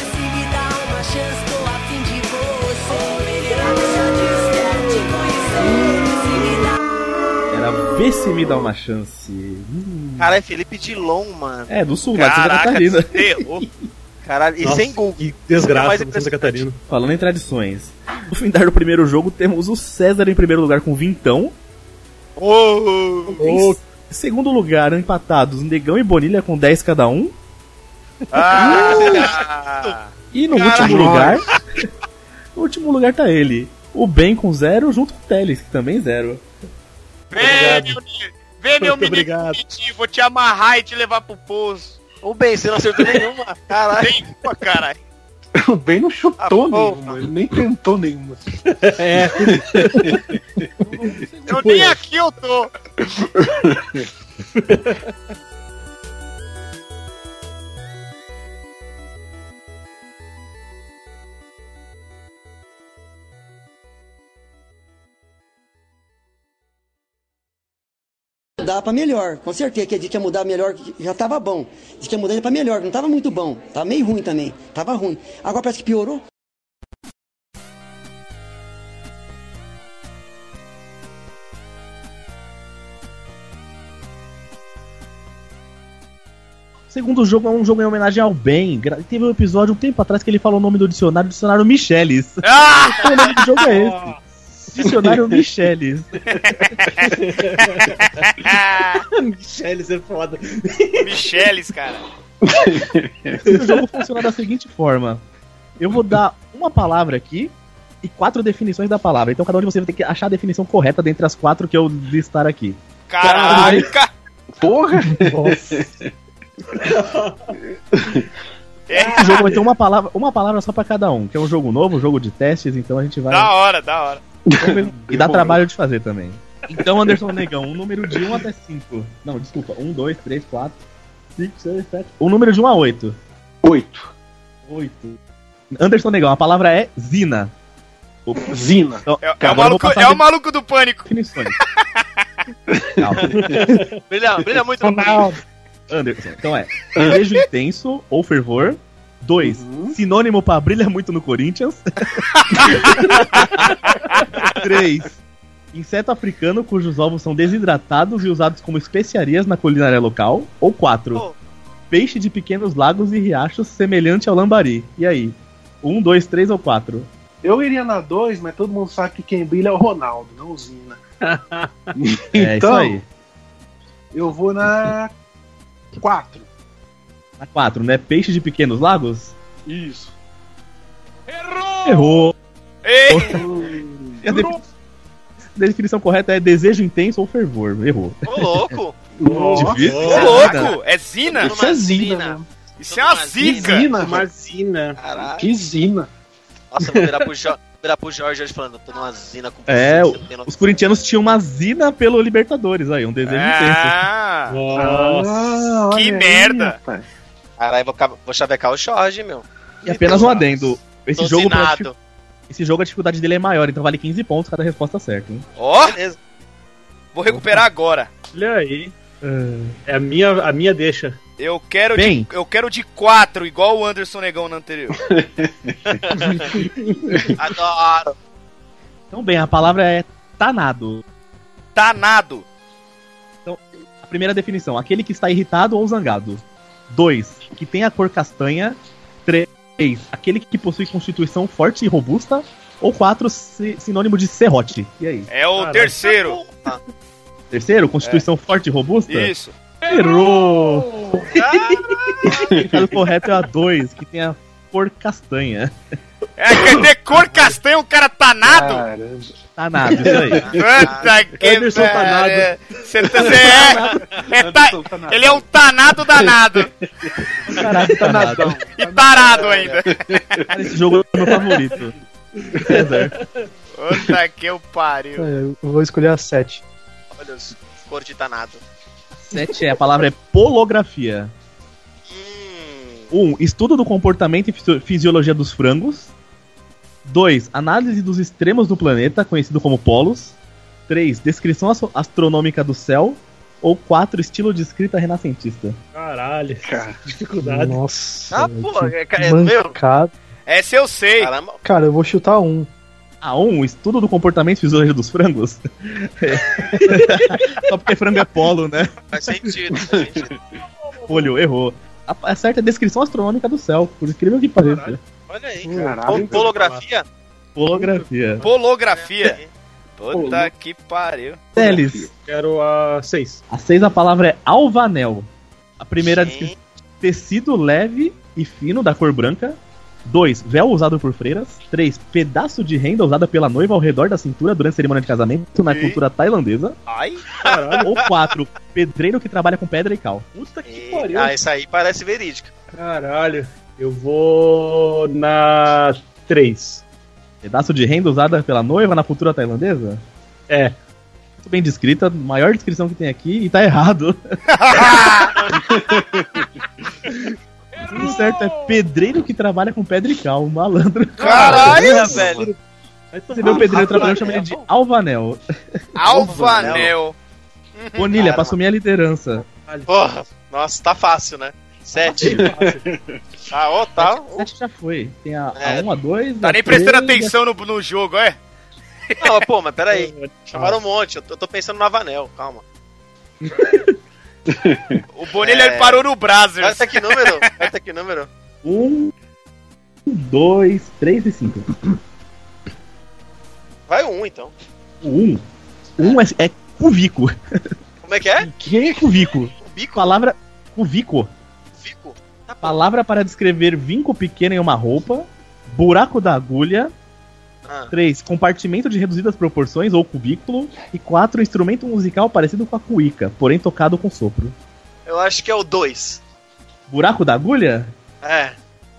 [SPEAKER 10] Conhecer. Vê se me dá
[SPEAKER 2] Era Vê se me dá uma chance. Hum.
[SPEAKER 3] Caralho, é Felipe Dilon, mano.
[SPEAKER 2] É, do sul, lá de Santa
[SPEAKER 3] Caraca,
[SPEAKER 2] Catarina.
[SPEAKER 3] errou. Caralho, e
[SPEAKER 7] Nossa,
[SPEAKER 3] sem Google.
[SPEAKER 7] Que
[SPEAKER 3] é
[SPEAKER 7] desgraça no Santa. Catarina.
[SPEAKER 2] Falando em tradições. No fim do primeiro jogo, temos o César em primeiro lugar com vintão.
[SPEAKER 3] Oh,
[SPEAKER 2] Em segundo lugar, empatados, Negão e Bonilha com 10 cada um.
[SPEAKER 3] ah,
[SPEAKER 2] E no
[SPEAKER 3] Caralho.
[SPEAKER 2] último lugar. no último lugar tá ele. O Ben com zero, junto com o Teles, que também zero.
[SPEAKER 4] Vem, meu, vem, meu menino
[SPEAKER 7] obrigado.
[SPEAKER 4] vou te amarrar e te levar pro poço.
[SPEAKER 3] O Ben, você não acertou *laughs* nenhuma. Caralho.
[SPEAKER 4] Pô, caralho.
[SPEAKER 5] O Ben não chutou
[SPEAKER 3] Ah, porra.
[SPEAKER 5] nenhuma, ele nem tentou nenhuma. *laughs*
[SPEAKER 7] É.
[SPEAKER 4] Eu nem aqui eu tô. *laughs*
[SPEAKER 8] Mudar pra melhor, com certeza que a gente ia mudar melhor, já tava bom. Diz que ia mudar pra melhor, não tava muito bom. Tava meio ruim também, tava ruim. Agora parece que piorou.
[SPEAKER 2] Segundo jogo é um jogo em homenagem ao Ben. Teve um episódio um tempo atrás que ele falou o nome do dicionário, dicionário Michelis.
[SPEAKER 4] Ah! *laughs*
[SPEAKER 2] o nome do jogo é esse. *laughs* Dicionário *laughs* Michelis. *laughs*
[SPEAKER 7] Michele, você é foda.
[SPEAKER 4] Micheles, cara.
[SPEAKER 2] O jogo funciona da seguinte forma: eu vou dar uma palavra aqui e quatro definições da palavra. Então cada um de vocês vai ter que achar a definição correta dentre as quatro que eu listar aqui.
[SPEAKER 4] Caraca!
[SPEAKER 5] Porra!
[SPEAKER 6] Nossa.
[SPEAKER 2] Esse jogo vai ter uma palavra, uma palavra só pra cada um, que é um jogo novo, um jogo de testes, então a gente vai.
[SPEAKER 4] Da hora, da hora.
[SPEAKER 2] E dá trabalho de fazer também. Então, Anderson Negão, um número de 1 até 5. Não, desculpa, 1, 2, 3, 4, 5, 6, 7. Um número de 1 a 8.
[SPEAKER 5] Oito.
[SPEAKER 2] 8. Anderson Negão, a palavra é Zina.
[SPEAKER 5] Zina.
[SPEAKER 2] Então,
[SPEAKER 4] É, é o, maluco, é o maluco do pânico.
[SPEAKER 2] definições. *laughs*
[SPEAKER 3] Brilha, brilha muito
[SPEAKER 6] Ronaldo.
[SPEAKER 2] Anderson, então é beijo intenso ou fervor. 2. Sinônimo pra brilha muito no Corinthians. *laughs* 3. Inseto africano cujos ovos são desidratados e usados como especiarias na culinária local. Ou 4.
[SPEAKER 3] Oh.
[SPEAKER 2] Peixe de pequenos lagos e riachos semelhante ao lambari. E aí? 1, 2, 3 ou 4?
[SPEAKER 5] Eu iria na 2, mas todo mundo sabe que quem brilha é o Ronaldo, não o Zina. *laughs*
[SPEAKER 2] É
[SPEAKER 5] Então,
[SPEAKER 2] aí.
[SPEAKER 5] Eu vou na 4.
[SPEAKER 2] Na 4, né? Peixe de pequenos lagos?
[SPEAKER 5] Isso.
[SPEAKER 2] Errou.
[SPEAKER 4] Ei! *laughs*
[SPEAKER 2] E a defi- a definição correta é desejo intenso ou fervor. Errou.
[SPEAKER 3] Ô, louco! *laughs*
[SPEAKER 2] Difícil.
[SPEAKER 4] Ô, louco! É Zina?
[SPEAKER 5] Isso é Zina.
[SPEAKER 4] Isso é uma zica!
[SPEAKER 5] Zina,
[SPEAKER 7] Uma
[SPEAKER 5] velho.
[SPEAKER 7] zina.
[SPEAKER 3] Caralho.
[SPEAKER 5] Que Zina.
[SPEAKER 3] Nossa, vou virar pro, jo virar pro Jorge hoje falando, eu tô numa zina com
[SPEAKER 2] É, os corintianos tinham uma zina pelo Libertadores aí, um desejo intenso.
[SPEAKER 4] Ah,
[SPEAKER 7] Nossa.
[SPEAKER 5] Ah, olha
[SPEAKER 4] que
[SPEAKER 5] aí,
[SPEAKER 4] merda.
[SPEAKER 5] rapaz.
[SPEAKER 3] Caralho, vou, vou chavecar o Jorge, meu.
[SPEAKER 2] E apenas um adendo. Esse
[SPEAKER 3] Tô
[SPEAKER 2] jogo, esse jogo a dificuldade dele é maior, então vale 15 pontos cada resposta certa. Hein?
[SPEAKER 4] Ó,
[SPEAKER 3] Beleza.
[SPEAKER 4] vou recuperar agora.
[SPEAKER 7] Olha aí. É a minha, a minha deixa.
[SPEAKER 4] Eu quero
[SPEAKER 2] Bem.
[SPEAKER 4] de, eu quero de 4, igual o Anderson Negão no anterior. *laughs*
[SPEAKER 3] Adoro.
[SPEAKER 2] Então, bem, a palavra é tanado.
[SPEAKER 4] Tanado.
[SPEAKER 2] A primeira definição, aquele que está irritado ou zangado. 2. Que tem a cor castanha. 3. Aquele que possui constituição forte e robusta. Ou 4. Sinônimo de serrote. E aí?
[SPEAKER 4] É o
[SPEAKER 7] Caraca.
[SPEAKER 4] terceiro.
[SPEAKER 2] Terceiro, constituição forte e robusta?
[SPEAKER 4] Isso.
[SPEAKER 2] Errou! *laughs* O significado correto é a 2, que tem a cor castanha.
[SPEAKER 4] É, quer ter cor castanha, um cara tanado?
[SPEAKER 5] Caramba.
[SPEAKER 2] Tanado, isso aí.
[SPEAKER 4] Puta que
[SPEAKER 7] Anderson Tanado.
[SPEAKER 4] pariu. Você tá, você é, é ta-
[SPEAKER 5] Tanado.
[SPEAKER 4] ele é um tanado danado.
[SPEAKER 2] Tanado.
[SPEAKER 4] E tarado ainda.
[SPEAKER 2] Cara, esse jogo é meu favorito. César.
[SPEAKER 4] Puta que eu pariu.
[SPEAKER 6] É, Eu vou escolher a 7.
[SPEAKER 3] Olha os cor de danado.
[SPEAKER 2] 7 é, a palavra é polografia.
[SPEAKER 3] Hum,
[SPEAKER 2] 1. Estudo do comportamento e fisio- fisiologia dos frangos. 2. Análise dos extremos do planeta, conhecido como polos. 3. Descrição astro- astronômica do céu. Ou 4. Estilo de escrita renascentista.
[SPEAKER 7] Caralho.
[SPEAKER 5] Cara. *laughs*
[SPEAKER 7] Dificuldade.
[SPEAKER 6] Nossa.
[SPEAKER 3] Ah, pô, é, é, meu.
[SPEAKER 4] Essa eu sei.
[SPEAKER 3] caramba.
[SPEAKER 6] Cara, eu vou chutar um.
[SPEAKER 2] A 1. Estudo do comportamento fisiologia dos frangos. *laughs* *laughs* Só porque frango é polo, né?
[SPEAKER 3] Faz sentido, faz sentido.
[SPEAKER 2] Folho, errou. A, a certa é descrição astronômica do céu, por incrível que pareça.
[SPEAKER 3] Polografia. Olha aí.
[SPEAKER 5] Caralho.
[SPEAKER 3] Pol- Polografia?
[SPEAKER 2] Polografia.
[SPEAKER 4] Polografia. Puta que pariu.
[SPEAKER 2] Teles.
[SPEAKER 7] Quero a 6.
[SPEAKER 2] A 6 a palavra é alvanel. A primeira descrição tecido leve e fino da cor branca. 2. Véu usado por freiras. 3. Pedaço de renda usada pela noiva ao redor da cintura durante a cerimônia de casamento na
[SPEAKER 4] E?
[SPEAKER 2] cultura tailandesa.
[SPEAKER 4] Ai.
[SPEAKER 2] Ou 4. Pedreiro que trabalha com pedra e cal.
[SPEAKER 7] Puta que
[SPEAKER 3] E-
[SPEAKER 7] pariu.
[SPEAKER 3] Ah, isso aí parece verídico.
[SPEAKER 7] Caralho. Eu vou na 3.
[SPEAKER 2] Pedaço de renda usada pela noiva na cultura tailandesa?
[SPEAKER 7] É.
[SPEAKER 2] Muito bem descrita, maior descrição que tem aqui e tá errado. *laughs* O certo é pedreiro que trabalha com pedra e cal, um malandro.
[SPEAKER 4] Caralho,
[SPEAKER 3] velho.
[SPEAKER 2] Você vê o pedreiro trabalhando, chama ele de Alvanel.
[SPEAKER 4] Alvanel. *laughs*
[SPEAKER 2] Bonilha, pra assumir a liderança.
[SPEAKER 3] Porra, nossa, tá fácil, né? Sete. *laughs* Ah, ó, tá.
[SPEAKER 2] O 7 já foi. Tem a,
[SPEAKER 3] É.
[SPEAKER 2] a 1, a 2.
[SPEAKER 4] Tá
[SPEAKER 2] a
[SPEAKER 4] nem prestando
[SPEAKER 2] três,
[SPEAKER 4] atenção no, no jogo, é?
[SPEAKER 3] Não, pô, mas peraí. *laughs* Chamaram um monte. Eu tô, eu tô pensando no Avanel, calma. *laughs*
[SPEAKER 4] O Bonilha
[SPEAKER 3] É.
[SPEAKER 4] ele parou no Brazzers.
[SPEAKER 3] Aperta que número? Aperta que número?
[SPEAKER 2] 1, 2, 3 e 5.
[SPEAKER 3] Vai um, então.
[SPEAKER 2] O 1. O 1 é, é cuvico.
[SPEAKER 3] Como é que é? *laughs*
[SPEAKER 2] Que cuvico?
[SPEAKER 3] Bico?
[SPEAKER 2] Palavra cuvico.
[SPEAKER 3] Fico?
[SPEAKER 2] Palavra para descrever vinco pequeno em uma roupa. Buraco da agulha.
[SPEAKER 3] Ah.
[SPEAKER 2] 3. Compartimento de reduzidas proporções ou cubículo. E 4. Instrumento musical parecido com a cuíca, porém tocado com sopro.
[SPEAKER 3] Eu acho que é o dois.
[SPEAKER 2] Buraco da agulha?
[SPEAKER 3] É,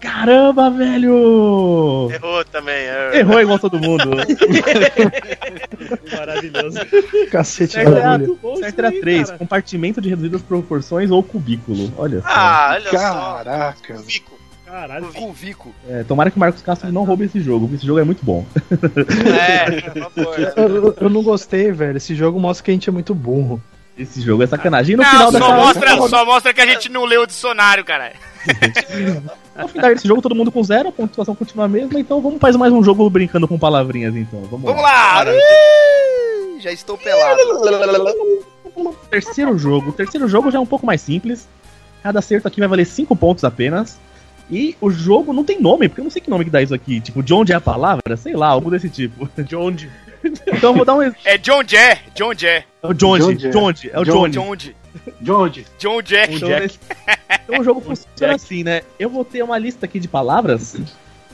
[SPEAKER 2] Caramba, velho!
[SPEAKER 3] errou também. é.
[SPEAKER 2] Errou igual todo mundo. *laughs*
[SPEAKER 7] Maravilhoso.
[SPEAKER 6] Cacete
[SPEAKER 2] Certo
[SPEAKER 6] da agulha.
[SPEAKER 2] certo era 3. Compartimento de reduzidas proporções ou cubículo. Olha só.
[SPEAKER 3] Ah, olha
[SPEAKER 5] Caraca.
[SPEAKER 3] só. Fico.
[SPEAKER 7] Caralho.
[SPEAKER 4] Cuvico.
[SPEAKER 2] É, tomara que o Marcos Castro não roube esse jogo, porque esse jogo é muito bom.
[SPEAKER 3] É, por favor.
[SPEAKER 6] Eu, eu- eu não gostei, velho. Esse jogo mostra que a gente é muito burro.
[SPEAKER 2] Esse jogo é sacanagem. E no
[SPEAKER 4] Não,
[SPEAKER 2] final
[SPEAKER 4] só
[SPEAKER 2] dessa-
[SPEAKER 4] mostra, só mostra que a gente não leu o dicionário, cara.
[SPEAKER 2] No *laughs* final desse jogo, todo mundo com zero, a pontuação continua a mesma, então vamos fazer mais um jogo brincando com palavrinhas, então. Vamos,
[SPEAKER 4] Vamos
[SPEAKER 2] lá.
[SPEAKER 4] lá. Já estou pelado. *laughs*
[SPEAKER 2] Terceiro jogo. O terceiro jogo já é um pouco mais simples. Cada acerto aqui vai valer 5 pontos apenas. E o jogo não tem nome, porque eu não sei que nome que dá isso aqui. Tipo, de onde é a palavra? Sei lá, algo desse tipo.
[SPEAKER 7] De onde?
[SPEAKER 2] Então eu vou dar um exemplo.
[SPEAKER 4] É John Jé, John Jé.
[SPEAKER 2] É o Johnny,
[SPEAKER 5] Johnny.
[SPEAKER 2] Johnny, é o
[SPEAKER 5] Johnny.
[SPEAKER 2] Johnny.
[SPEAKER 4] John Jé. John Jack.
[SPEAKER 2] Então, nesse- então o jogo funciona assim, né? Eu vou ter uma lista aqui de palavras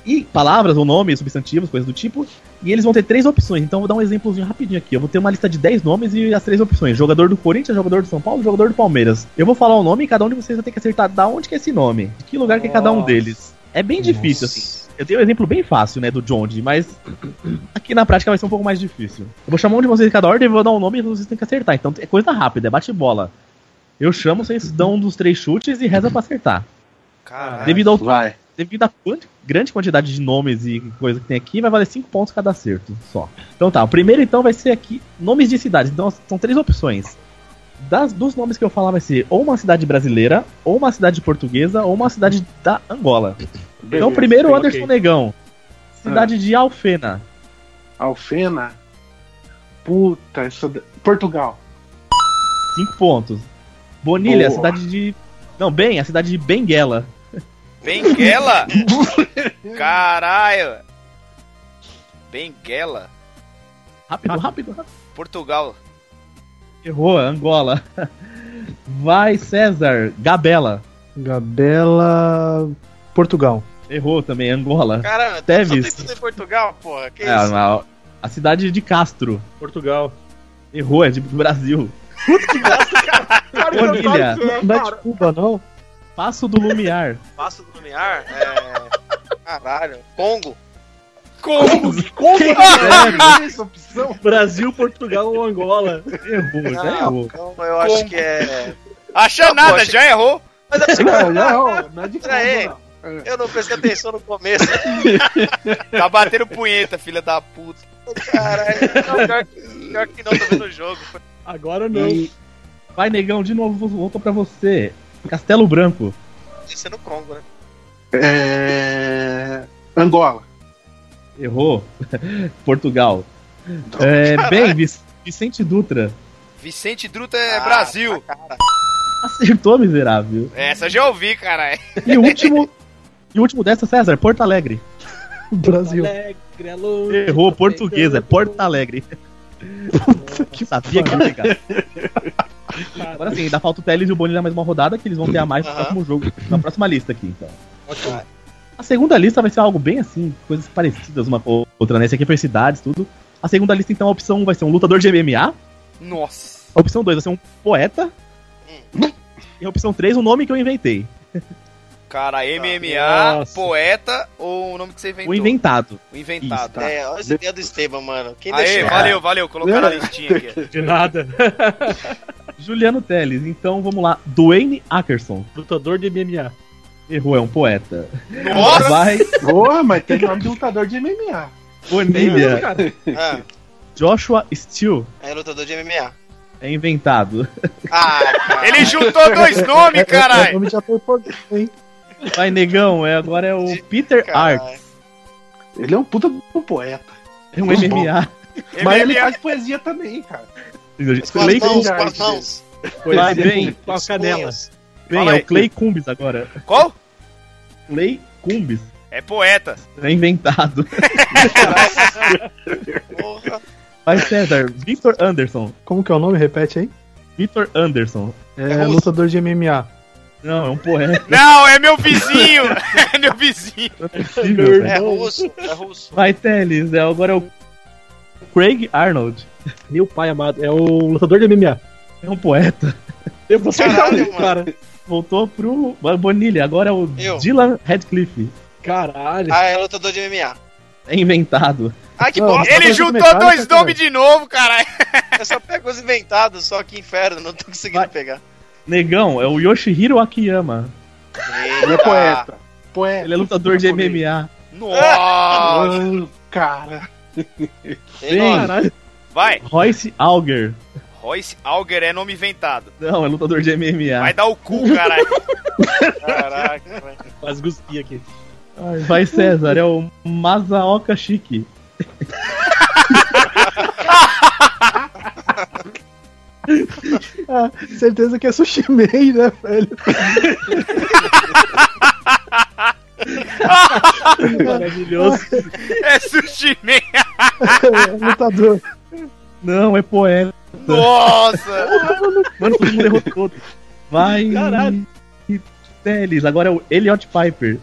[SPEAKER 2] e palavras ou nomes, substantivos, coisas do tipo, e eles vão ter três opções. Então eu vou dar um exemplozinho rapidinho aqui. Eu vou ter uma lista de 10 nomes e as três opções: jogador do Corinthians, jogador do São Paulo, jogador do Palmeiras. Eu vou falar o nome e cada um de vocês vai ter que acertar da onde que é esse nome, de que lugar que é cada um
[SPEAKER 6] Nossa.
[SPEAKER 2] deles. É bem difícil assim. Eu dei um exemplo bem fácil, né, do John, Dee, mas aqui na prática vai ser um pouco mais difícil. Eu vou chamar um de vocês de cada ordem e vou dar um nome e vocês têm que acertar. Então é coisa rápida, é bate-bola. Eu chamo, vocês dão um dos três chutes e reza pra acertar.
[SPEAKER 4] Caralho.
[SPEAKER 2] Devido, ao,
[SPEAKER 5] Vai.
[SPEAKER 2] devido à grande quantidade de nomes e coisa que tem aqui, vai valer 5 pontos cada acerto só. Então tá, o primeiro então vai ser aqui nomes de cidades. Então são três opções. Das, dos nomes que eu falar vai ser ou uma cidade brasileira, ou uma cidade portuguesa, ou uma cidade da Angola. Então primeiro o
[SPEAKER 5] ok.
[SPEAKER 2] Anderson Negão. Cidade de Alfena.
[SPEAKER 5] Alfena. Puta, essa. Portugal.
[SPEAKER 2] 5 pontos. Bonilha,
[SPEAKER 5] Boa.
[SPEAKER 2] cidade de. Não, bem, a cidade de Benguela.
[SPEAKER 4] Benguela? *laughs* Caralho. Benguela?
[SPEAKER 2] Rápido, rápido, rápido.
[SPEAKER 4] Portugal.
[SPEAKER 2] Errou, Angola. Vai, César. Gabela.
[SPEAKER 6] Gabela. Portugal.
[SPEAKER 2] Errou também, Angola.
[SPEAKER 3] Caramba, só
[SPEAKER 2] Teves.
[SPEAKER 3] tem tudo em Portugal, porra. Que
[SPEAKER 2] É,
[SPEAKER 3] isso?
[SPEAKER 2] a, a cidade de Castro.
[SPEAKER 7] Portugal.
[SPEAKER 2] Errou, é de Brasil. Bonilha.
[SPEAKER 6] Não é de Cuba, não?
[SPEAKER 2] Passo do Lumiar.
[SPEAKER 3] Passo do Lumiar? É. Caralho. Congo.
[SPEAKER 4] Como? *laughs*
[SPEAKER 5] Essa opção.
[SPEAKER 7] Brasil, Portugal ou Angola.
[SPEAKER 2] Errou, já
[SPEAKER 3] Não,
[SPEAKER 2] errou.
[SPEAKER 3] Congo eu acho que é. Não,
[SPEAKER 4] nada,
[SPEAKER 3] poxa.
[SPEAKER 4] já errou.
[SPEAKER 3] Mas é
[SPEAKER 5] Não, não, não é de. Cuba, não.
[SPEAKER 3] Eu não prestei atenção no começo. *laughs*
[SPEAKER 4] Tá batendo punheta, filha da puta.
[SPEAKER 3] Caralho. Pior, que, pior que não, tô vendo o jogo.
[SPEAKER 7] Agora não.
[SPEAKER 2] E- Vai, negão, de novo, voltou pra você. Castelo Branco.
[SPEAKER 3] Isso é no Congo, né?
[SPEAKER 5] É. Angola.
[SPEAKER 2] Errou. *laughs* Portugal. É, bem, Vic- Vicente Dutra.
[SPEAKER 4] Vicente Druta é
[SPEAKER 3] Ah,
[SPEAKER 4] Brasil.
[SPEAKER 3] cara.
[SPEAKER 2] Acertou, miserável.
[SPEAKER 4] Essa eu já ouvi, caralho.
[SPEAKER 2] E o último. *laughs* e o último dessa, César, Porto Alegre. *laughs*
[SPEAKER 6] Brasil.
[SPEAKER 7] Alegre, é longe,
[SPEAKER 2] Errou, português, é Porto Alegre.
[SPEAKER 6] Que
[SPEAKER 2] Sabia que ia pegar. Agora sim, ainda falta o Teles e o Bonilha mais uma rodada que eles vão ter a mais no próximo jogo, na próxima lista aqui, então.
[SPEAKER 7] Ótimo.
[SPEAKER 2] A segunda lista vai ser algo bem assim, coisas parecidas uma com a outra, né? Esse aqui foi cidades, tudo. A segunda lista, então, a opção 1 vai ser um lutador de MMA.
[SPEAKER 4] Nossa.
[SPEAKER 2] A opção 2 vai ser um poeta. E a opção 3, um nome que eu inventei.
[SPEAKER 4] Cara, MMA,
[SPEAKER 7] Nossa.
[SPEAKER 4] poeta ou o nome que você inventou?
[SPEAKER 2] O inventado.
[SPEAKER 4] O inventado.
[SPEAKER 2] Isso,
[SPEAKER 3] É, olha essa ideia do Esteban, mano. Quem
[SPEAKER 4] Aê,
[SPEAKER 3] deixou?
[SPEAKER 4] valeu, valeu. Colocar na *laughs* listinha aqui.
[SPEAKER 7] De nada. *laughs*
[SPEAKER 2] Juliano Teles. Então, vamos lá. Dwayne Ackerson.
[SPEAKER 7] Lutador de MMA.
[SPEAKER 2] Errou, é um poeta.
[SPEAKER 4] Nossa!
[SPEAKER 2] Vai,
[SPEAKER 5] Porra, mas tem nome de lutador de MMA.
[SPEAKER 2] Bonilha.
[SPEAKER 3] Ah,
[SPEAKER 2] Joshua Steele.
[SPEAKER 3] é lutador de MMA.
[SPEAKER 2] É inventado.
[SPEAKER 3] Ah, cara.
[SPEAKER 4] Ele juntou dois nomes, *laughs*
[SPEAKER 6] O
[SPEAKER 4] caralho.
[SPEAKER 6] nome já foi por hein?
[SPEAKER 2] Vai, negão. É, agora é o Peter
[SPEAKER 3] Caralho.
[SPEAKER 2] Art.
[SPEAKER 5] Ele é um puta do poeta.
[SPEAKER 2] É um
[SPEAKER 5] Muito
[SPEAKER 2] MMA.
[SPEAKER 5] Mas ele
[SPEAKER 4] MMA.
[SPEAKER 5] faz poesia também, cara.
[SPEAKER 2] Clay
[SPEAKER 3] as mãos.
[SPEAKER 2] Vai, bem,
[SPEAKER 7] Com a canela.
[SPEAKER 2] bem,
[SPEAKER 4] Fala
[SPEAKER 2] é
[SPEAKER 4] aí.
[SPEAKER 2] o Clay Cumbis agora.
[SPEAKER 4] Qual?
[SPEAKER 2] Clay Cumbis.
[SPEAKER 4] É poeta.
[SPEAKER 2] É inventado.
[SPEAKER 3] Porra.
[SPEAKER 2] Vai, César. Victor Anderson.
[SPEAKER 6] Como que é o nome? Repete aí.
[SPEAKER 2] Victor Anderson.
[SPEAKER 6] É,
[SPEAKER 3] russo.
[SPEAKER 6] lutador de MMA.
[SPEAKER 2] Não, é um poeta.
[SPEAKER 4] Não, é meu vizinho. *laughs* É meu vizinho.
[SPEAKER 2] É possível,
[SPEAKER 3] É russo, é russo.
[SPEAKER 2] Vai, Teles. É, agora é o Craig Arnold.
[SPEAKER 7] Meu pai amado. É o lutador de MMA.
[SPEAKER 2] É um poeta.
[SPEAKER 7] Eu vou
[SPEAKER 3] Caralho, mano.
[SPEAKER 7] cara.
[SPEAKER 2] Voltou pro Bonilha. Agora é o
[SPEAKER 3] Eu.
[SPEAKER 2] Dylan Radcliffe.
[SPEAKER 7] Caralho.
[SPEAKER 3] Ah, é lutador de MMA.
[SPEAKER 2] É inventado.
[SPEAKER 3] Ah, que bosta.
[SPEAKER 4] Ele juntou dois nomes de novo, caralho.
[SPEAKER 3] Eu só pego os inventados, só que inferno, não tô conseguindo
[SPEAKER 2] Vai.
[SPEAKER 3] pegar.
[SPEAKER 2] Negão, é o Yoshihiro Akiyama.
[SPEAKER 5] Ele é poeta. Poeta.
[SPEAKER 2] Ele é lutador de. MMA.
[SPEAKER 4] Nossa. *laughs*
[SPEAKER 5] Cara.
[SPEAKER 3] Nome.
[SPEAKER 4] Vai.
[SPEAKER 2] Royce Auger.
[SPEAKER 4] Royce Auger é nome inventado.
[SPEAKER 2] Não, é lutador de MMA.
[SPEAKER 4] Vai dar o cu, caralho.
[SPEAKER 3] Caraca, velho.
[SPEAKER 7] Quase cuspi aqui.
[SPEAKER 2] Vai, César, é o Masaoka Shiki. *laughs*
[SPEAKER 6] Ah, certeza que é Sushi Man, né, velho?
[SPEAKER 7] Maravilhoso.
[SPEAKER 4] É sushi man.
[SPEAKER 6] É, lutador.
[SPEAKER 2] Não, é poeta.
[SPEAKER 4] Nossa!
[SPEAKER 2] Mano, todo mundo errou todo. Vai.
[SPEAKER 7] Caralho.
[SPEAKER 2] Teles, agora é o Elliot Piper.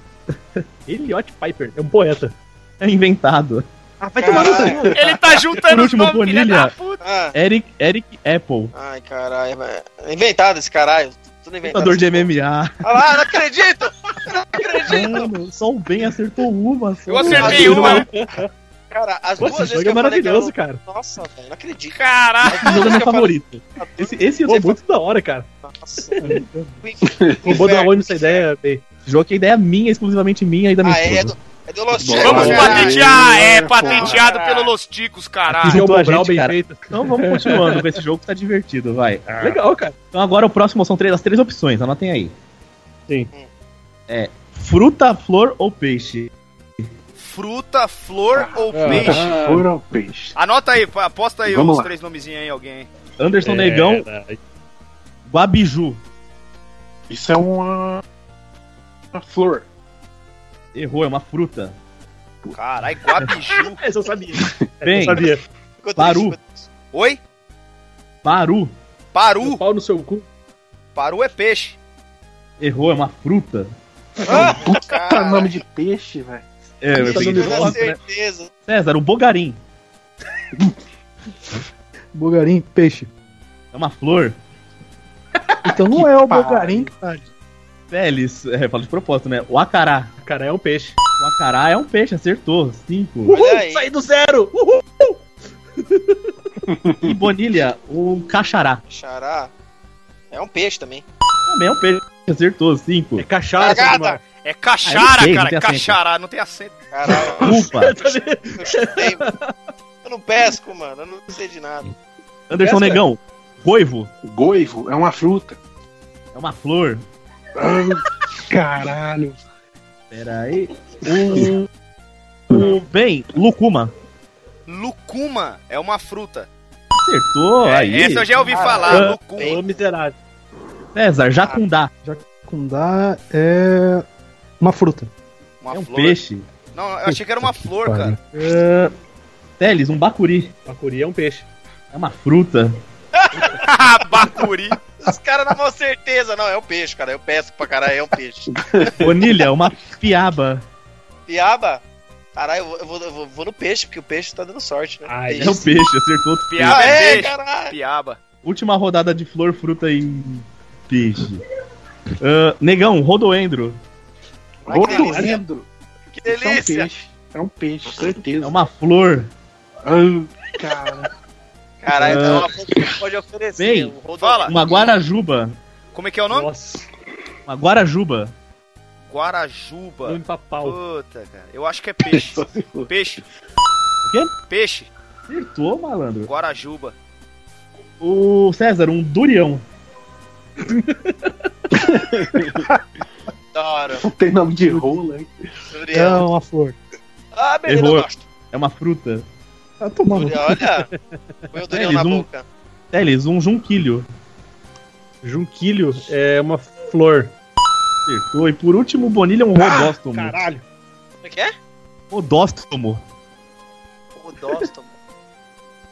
[SPEAKER 7] Elliot Piper, é um poeta.
[SPEAKER 2] É inventado.
[SPEAKER 7] Ah, vai tomar no cu.
[SPEAKER 4] Ele tá juntando os
[SPEAKER 2] último,
[SPEAKER 4] nomes, filha da puta.
[SPEAKER 3] Ah,
[SPEAKER 2] Eric, Eric Apple.
[SPEAKER 3] ai, caralho. É inventado esse caralho. Tudo inventado.
[SPEAKER 2] Lutador de MMA.
[SPEAKER 3] Olha lá, não acredito! Não acredito!
[SPEAKER 2] Mano, só o Ben acertou uma. Só.
[SPEAKER 4] Eu acertei uma.
[SPEAKER 3] Cara, as
[SPEAKER 7] Pô,
[SPEAKER 3] duas
[SPEAKER 7] esse
[SPEAKER 3] vezes
[SPEAKER 7] jogo
[SPEAKER 3] que
[SPEAKER 7] é maravilhoso,
[SPEAKER 3] eu...
[SPEAKER 7] cara.
[SPEAKER 3] Nossa, velho, não acredito.
[SPEAKER 4] Caralho!
[SPEAKER 2] Esse jogo é meu favorito. Esse, esse eu
[SPEAKER 7] muito da hora, cara.
[SPEAKER 3] Nossa. *laughs*
[SPEAKER 7] Roubou da onde essa ideia, Bey?
[SPEAKER 2] Esse jogo que é ideia minha, exclusivamente minha e da minha
[SPEAKER 3] Ah, é
[SPEAKER 2] esposa.
[SPEAKER 3] do, é do Los
[SPEAKER 1] Vamos
[SPEAKER 4] patentear! É patenteado pelo Los Ticos, caralho.
[SPEAKER 7] Um Mobral
[SPEAKER 2] gente,
[SPEAKER 7] bem
[SPEAKER 2] cara.
[SPEAKER 7] feito.
[SPEAKER 2] Então vamos continuando com esse jogo que tá divertido, vai.
[SPEAKER 7] Legal, cara.
[SPEAKER 2] Então agora o próximo são três, as três opções, anotem aí.
[SPEAKER 7] Sim.
[SPEAKER 2] É fruta, flor ou peixe?
[SPEAKER 4] Fruta, flor ou
[SPEAKER 5] Ah,
[SPEAKER 4] peixe?
[SPEAKER 5] Fura o peixe.
[SPEAKER 4] Anota aí, aposta aí
[SPEAKER 5] Vamos
[SPEAKER 4] os
[SPEAKER 5] lá.
[SPEAKER 4] três nomezinhos aí, alguém.
[SPEAKER 2] Anderson
[SPEAKER 7] É,
[SPEAKER 2] Negão, Guabiju.
[SPEAKER 5] Isso é uma. Uma flor.
[SPEAKER 2] Errou, é uma fruta.
[SPEAKER 4] Caralho, Guabiju. *laughs*
[SPEAKER 7] Essa eu sabia. *laughs*
[SPEAKER 2] Bem.
[SPEAKER 7] eu sabia.
[SPEAKER 2] Paru.
[SPEAKER 4] Oi?
[SPEAKER 2] Paru.
[SPEAKER 4] Paru.
[SPEAKER 7] Pau no seu cu.
[SPEAKER 4] Paru é peixe.
[SPEAKER 2] Errou, é uma fruta.
[SPEAKER 5] Puta
[SPEAKER 3] Caralho.
[SPEAKER 5] nome de peixe, velho.
[SPEAKER 2] É,
[SPEAKER 7] Tá
[SPEAKER 2] eu peguei
[SPEAKER 7] dando
[SPEAKER 2] de
[SPEAKER 3] Com
[SPEAKER 2] volta, né?
[SPEAKER 3] certeza.
[SPEAKER 2] César, o Bogarim.
[SPEAKER 6] Bugarim, peixe.
[SPEAKER 2] É uma flor.
[SPEAKER 6] Então não é o
[SPEAKER 5] pariu.
[SPEAKER 6] Bugarim, cara.
[SPEAKER 2] Teles, é, fala de propósito, né? O Acará.
[SPEAKER 7] Cara, é um peixe.
[SPEAKER 2] O Acará é um peixe, acertou. Cinco.
[SPEAKER 3] Aí.
[SPEAKER 7] Saí do zero! Uhul! *laughs*
[SPEAKER 2] E Bonilha, o Caxará.
[SPEAKER 3] Xará. É um peixe também.
[SPEAKER 2] Também é um peixe, acertou. Cinco.
[SPEAKER 7] É cachaça,
[SPEAKER 3] Cagada.
[SPEAKER 4] É
[SPEAKER 2] Ah, eu
[SPEAKER 4] caxara,
[SPEAKER 2] sei,
[SPEAKER 4] cara. Caxará, não tem acento.
[SPEAKER 3] Caralho,
[SPEAKER 2] Desculpa.
[SPEAKER 3] eu *laughs* chutei, mano. Eu não pesco, mano. Eu não sei de nada.
[SPEAKER 2] Anderson
[SPEAKER 7] Essa?
[SPEAKER 2] Negão. Goivo.
[SPEAKER 5] Goivo é uma fruta.
[SPEAKER 2] É uma flor.
[SPEAKER 5] Ah, caralho.
[SPEAKER 2] Pera aí. O... o... Bem, Lucuma.
[SPEAKER 4] Lucuma é uma fruta.
[SPEAKER 2] Acertou.
[SPEAKER 4] É,
[SPEAKER 2] aí.
[SPEAKER 4] essa eu já ouvi falar.
[SPEAKER 2] Ah,
[SPEAKER 4] Lucuma.
[SPEAKER 7] Ô, miserável.
[SPEAKER 2] César, Jacundá.
[SPEAKER 6] Jacundá é uma fruta.
[SPEAKER 4] Uma
[SPEAKER 2] é um
[SPEAKER 4] flor.
[SPEAKER 2] peixe.
[SPEAKER 4] Não, eu achei que era uma flor, cara.
[SPEAKER 2] Ah, Teles, um bacuri.
[SPEAKER 7] Bacuri é um peixe.
[SPEAKER 2] É uma fruta. *laughs*
[SPEAKER 4] Bacuri.
[SPEAKER 3] Os caras não vão certeza. Não, é um peixe, cara. Eu pesco pra caralho. É um peixe. *laughs*
[SPEAKER 2] Bonilha, uma piaba.
[SPEAKER 3] Piaba? Caralho, eu vou, eu vou, eu vou- no peixe, porque o peixe tá dando sorte, né?
[SPEAKER 7] Ai,
[SPEAKER 2] É um peixe, acertou outro peixe.
[SPEAKER 4] Piaba é
[SPEAKER 3] é,
[SPEAKER 4] peixe.
[SPEAKER 3] caralho.
[SPEAKER 4] Piaba.
[SPEAKER 2] Última rodada de flor, fruta e peixe. Ah, negão, Rodoendro.
[SPEAKER 3] Ai, que delícia. Que
[SPEAKER 5] Isso é um
[SPEAKER 3] delícia.
[SPEAKER 5] peixe. É um peixe, certeza.
[SPEAKER 2] É uma flor.
[SPEAKER 5] Ah, cara.
[SPEAKER 3] Caralho,
[SPEAKER 2] Ah.
[SPEAKER 3] então é uma você pode oferecer.
[SPEAKER 2] Bem.
[SPEAKER 4] Fala.
[SPEAKER 2] Uma guarajuba.
[SPEAKER 4] Como é que é o nome?
[SPEAKER 7] Nossa,
[SPEAKER 2] Uma guarajuba.
[SPEAKER 4] Guarajuba.
[SPEAKER 7] nome pra pau.
[SPEAKER 4] Puta, cara. Eu acho que é peixe. *laughs* Peixe.
[SPEAKER 2] O quê?
[SPEAKER 4] Peixe.
[SPEAKER 2] Acertou, malandro.
[SPEAKER 4] Guarajuba.
[SPEAKER 2] O César, um durião.
[SPEAKER 3] Da hora.
[SPEAKER 5] Tem nome de rola, hein?
[SPEAKER 6] É uma flor.
[SPEAKER 3] Ah, beleza,
[SPEAKER 2] Errou.
[SPEAKER 3] eu gosto.
[SPEAKER 2] É uma fruta.
[SPEAKER 6] Tá tomando.
[SPEAKER 3] Olha. Põe o *laughs* Durian
[SPEAKER 2] eles
[SPEAKER 3] na
[SPEAKER 2] não-
[SPEAKER 3] boca.
[SPEAKER 2] Teles, um junquilho.
[SPEAKER 7] Junquilho é uma flor.
[SPEAKER 2] Acertou. E por último, Bonilha, um rodóstomo.
[SPEAKER 7] Caralho.
[SPEAKER 3] Como é que é?
[SPEAKER 2] Rodóstomo.
[SPEAKER 3] Rodóstomo.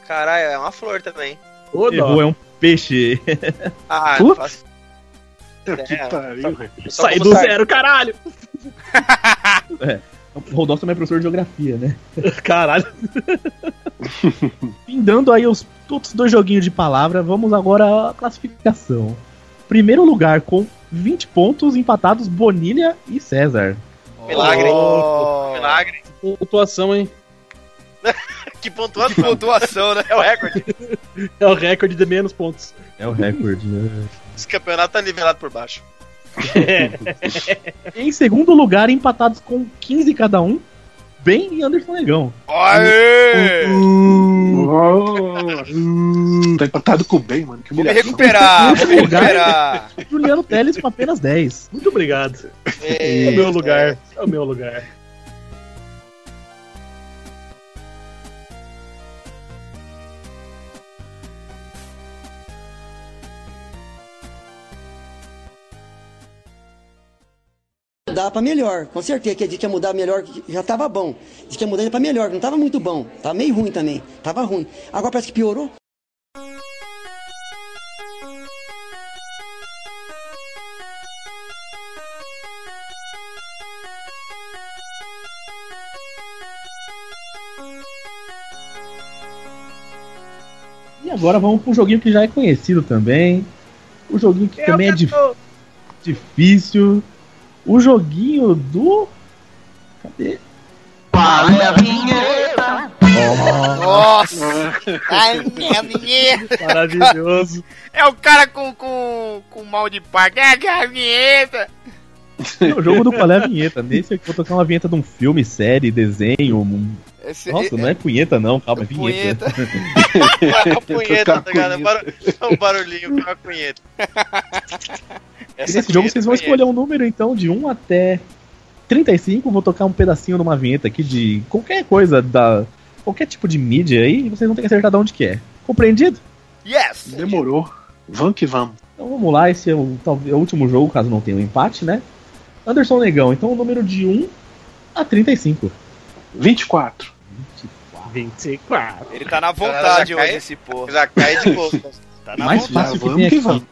[SPEAKER 3] Caralho, é uma flor também.
[SPEAKER 2] Errou, é um peixe. *laughs*
[SPEAKER 3] Ah, não faço.
[SPEAKER 5] Que
[SPEAKER 3] É,
[SPEAKER 5] pariu, velho.
[SPEAKER 3] só
[SPEAKER 7] Saí
[SPEAKER 3] como
[SPEAKER 7] do
[SPEAKER 3] sai-
[SPEAKER 7] zero, caralho. *laughs*
[SPEAKER 2] O Rodóstomo é professor de geografia, né? *laughs*
[SPEAKER 7] Caralho. *laughs*
[SPEAKER 2] Findando aí os outros dois joguinhos de palavra, vamos agora à classificação. Primeiro lugar com 20 pontos, empatados Bonilha e César.
[SPEAKER 3] Milagre.
[SPEAKER 4] Oh.
[SPEAKER 3] Milagre.
[SPEAKER 7] Pontuação, hein? *laughs*
[SPEAKER 3] Que pontuando.
[SPEAKER 4] Que pontuação, né?
[SPEAKER 3] É o recorde.
[SPEAKER 7] É o recorde de menos pontos.
[SPEAKER 2] É o recorde, né?
[SPEAKER 3] Esse campeonato tá nivelado por baixo. *laughs*
[SPEAKER 2] Em segundo lugar, empatados com 15 cada um, Ben e Anderson Negão.
[SPEAKER 4] Aê!
[SPEAKER 5] Oh, tá empatado com o bem, mano. Que
[SPEAKER 4] Vou me
[SPEAKER 5] humilhação.
[SPEAKER 4] recuperar, vou me
[SPEAKER 2] Lugar.
[SPEAKER 4] recuperar.
[SPEAKER 2] Juliano Teles com apenas 10.
[SPEAKER 7] Muito obrigado. É o meu lugar. É o meu lugar.
[SPEAKER 8] mudar para melhor. Com certeza que a gente ia mudar melhor, já estava bom. Diz que ia mudar para melhor, não estava muito bom. Estava meio ruim também. Estava ruim. Agora parece que piorou.
[SPEAKER 2] E agora vamos para um joguinho que já é conhecido também. O um joguinho que Eu também tô... é difícil o joguinho do. Cadê?
[SPEAKER 11] É a vinheta?
[SPEAKER 4] Nossa! Ai, minha vinheta!
[SPEAKER 7] Maravilhoso.
[SPEAKER 4] É o cara com, com, com mal de parque. É é a vinheta!
[SPEAKER 2] É o jogo do qual é a vinheta. Nesse aqui vou tocar uma vinheta de um filme, série, desenho. um-
[SPEAKER 4] Esse,
[SPEAKER 2] Nossa, não é punheta não, calma, é vinheta.
[SPEAKER 3] É a punheta, tá ligado? É bar- É um barulhinho com a punheta. *laughs*
[SPEAKER 2] E nesse jogo vocês vão escolher um número então de 1 até 35. Vou tocar um pedacinho numa vinheta aqui de qualquer coisa da. qualquer tipo de mídia aí, e vocês vão ter que acertar de onde que é. Compreendido?
[SPEAKER 4] Yes!
[SPEAKER 5] Demorou. Vamos que vamos.
[SPEAKER 2] Então vamos lá, esse é o, talvez, é o último jogo, caso não tenha um empate, né? Anderson Negão, então o número de 1 a 35.
[SPEAKER 5] 24.
[SPEAKER 7] 24.
[SPEAKER 4] Ele tá na vontade hoje,
[SPEAKER 3] cai-
[SPEAKER 4] esse porra.
[SPEAKER 3] Já cai de boca. *laughs*
[SPEAKER 4] Tá na
[SPEAKER 2] Mais
[SPEAKER 4] vontade.
[SPEAKER 2] fácil
[SPEAKER 5] vamos que vamos.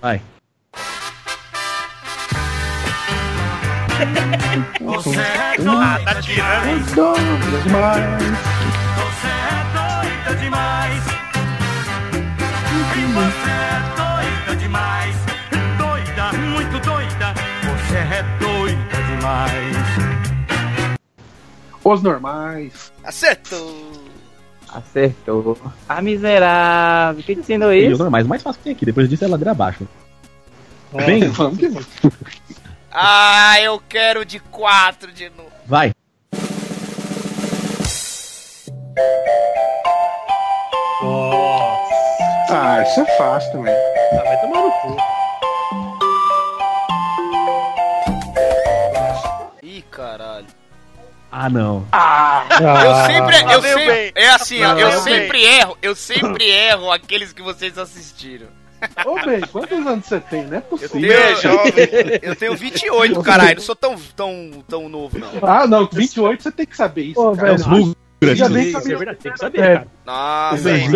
[SPEAKER 2] Vai.
[SPEAKER 10] Você é doida
[SPEAKER 5] demais.
[SPEAKER 10] Você é doida demais. Você é doida demais. Doida, muito doida. Você é doida demais.
[SPEAKER 5] Os normais.
[SPEAKER 4] Acertou!
[SPEAKER 13] Acertou. Ah, miserável. Quem te ensinou
[SPEAKER 2] E os
[SPEAKER 13] isso?
[SPEAKER 2] normais, mais fácil que tem aqui. Depois disso é ladeira abaixo.
[SPEAKER 5] É,
[SPEAKER 2] Bem, *laughs*
[SPEAKER 5] vamos que vamos.
[SPEAKER 4] Ah, eu quero de 4 de novo.
[SPEAKER 2] vai.
[SPEAKER 5] Ah, isso é fácil também.
[SPEAKER 7] Ah, vai tomar no cu.
[SPEAKER 4] Ih, caralho.
[SPEAKER 2] Ah, não.
[SPEAKER 4] Eu
[SPEAKER 6] Ah,
[SPEAKER 4] sempre, eu sempre,
[SPEAKER 3] bem.
[SPEAKER 4] é assim, ó, eu sempre erro, eu sempre erro aqueles que vocês assistiram.
[SPEAKER 5] Ô, bem, quantos anos você tem? Não é
[SPEAKER 4] Eu
[SPEAKER 5] possível.
[SPEAKER 4] tenho,
[SPEAKER 3] é jovem.
[SPEAKER 4] eu tenho 28, caralho, não sou tão, tão, tão novo, não.
[SPEAKER 5] Ah, não, 28 você tem que saber isso.
[SPEAKER 6] Pô,
[SPEAKER 5] cara.
[SPEAKER 6] velho,
[SPEAKER 5] Já bem
[SPEAKER 7] Isso é tem que saber,
[SPEAKER 6] É.
[SPEAKER 7] cara.
[SPEAKER 3] Bem,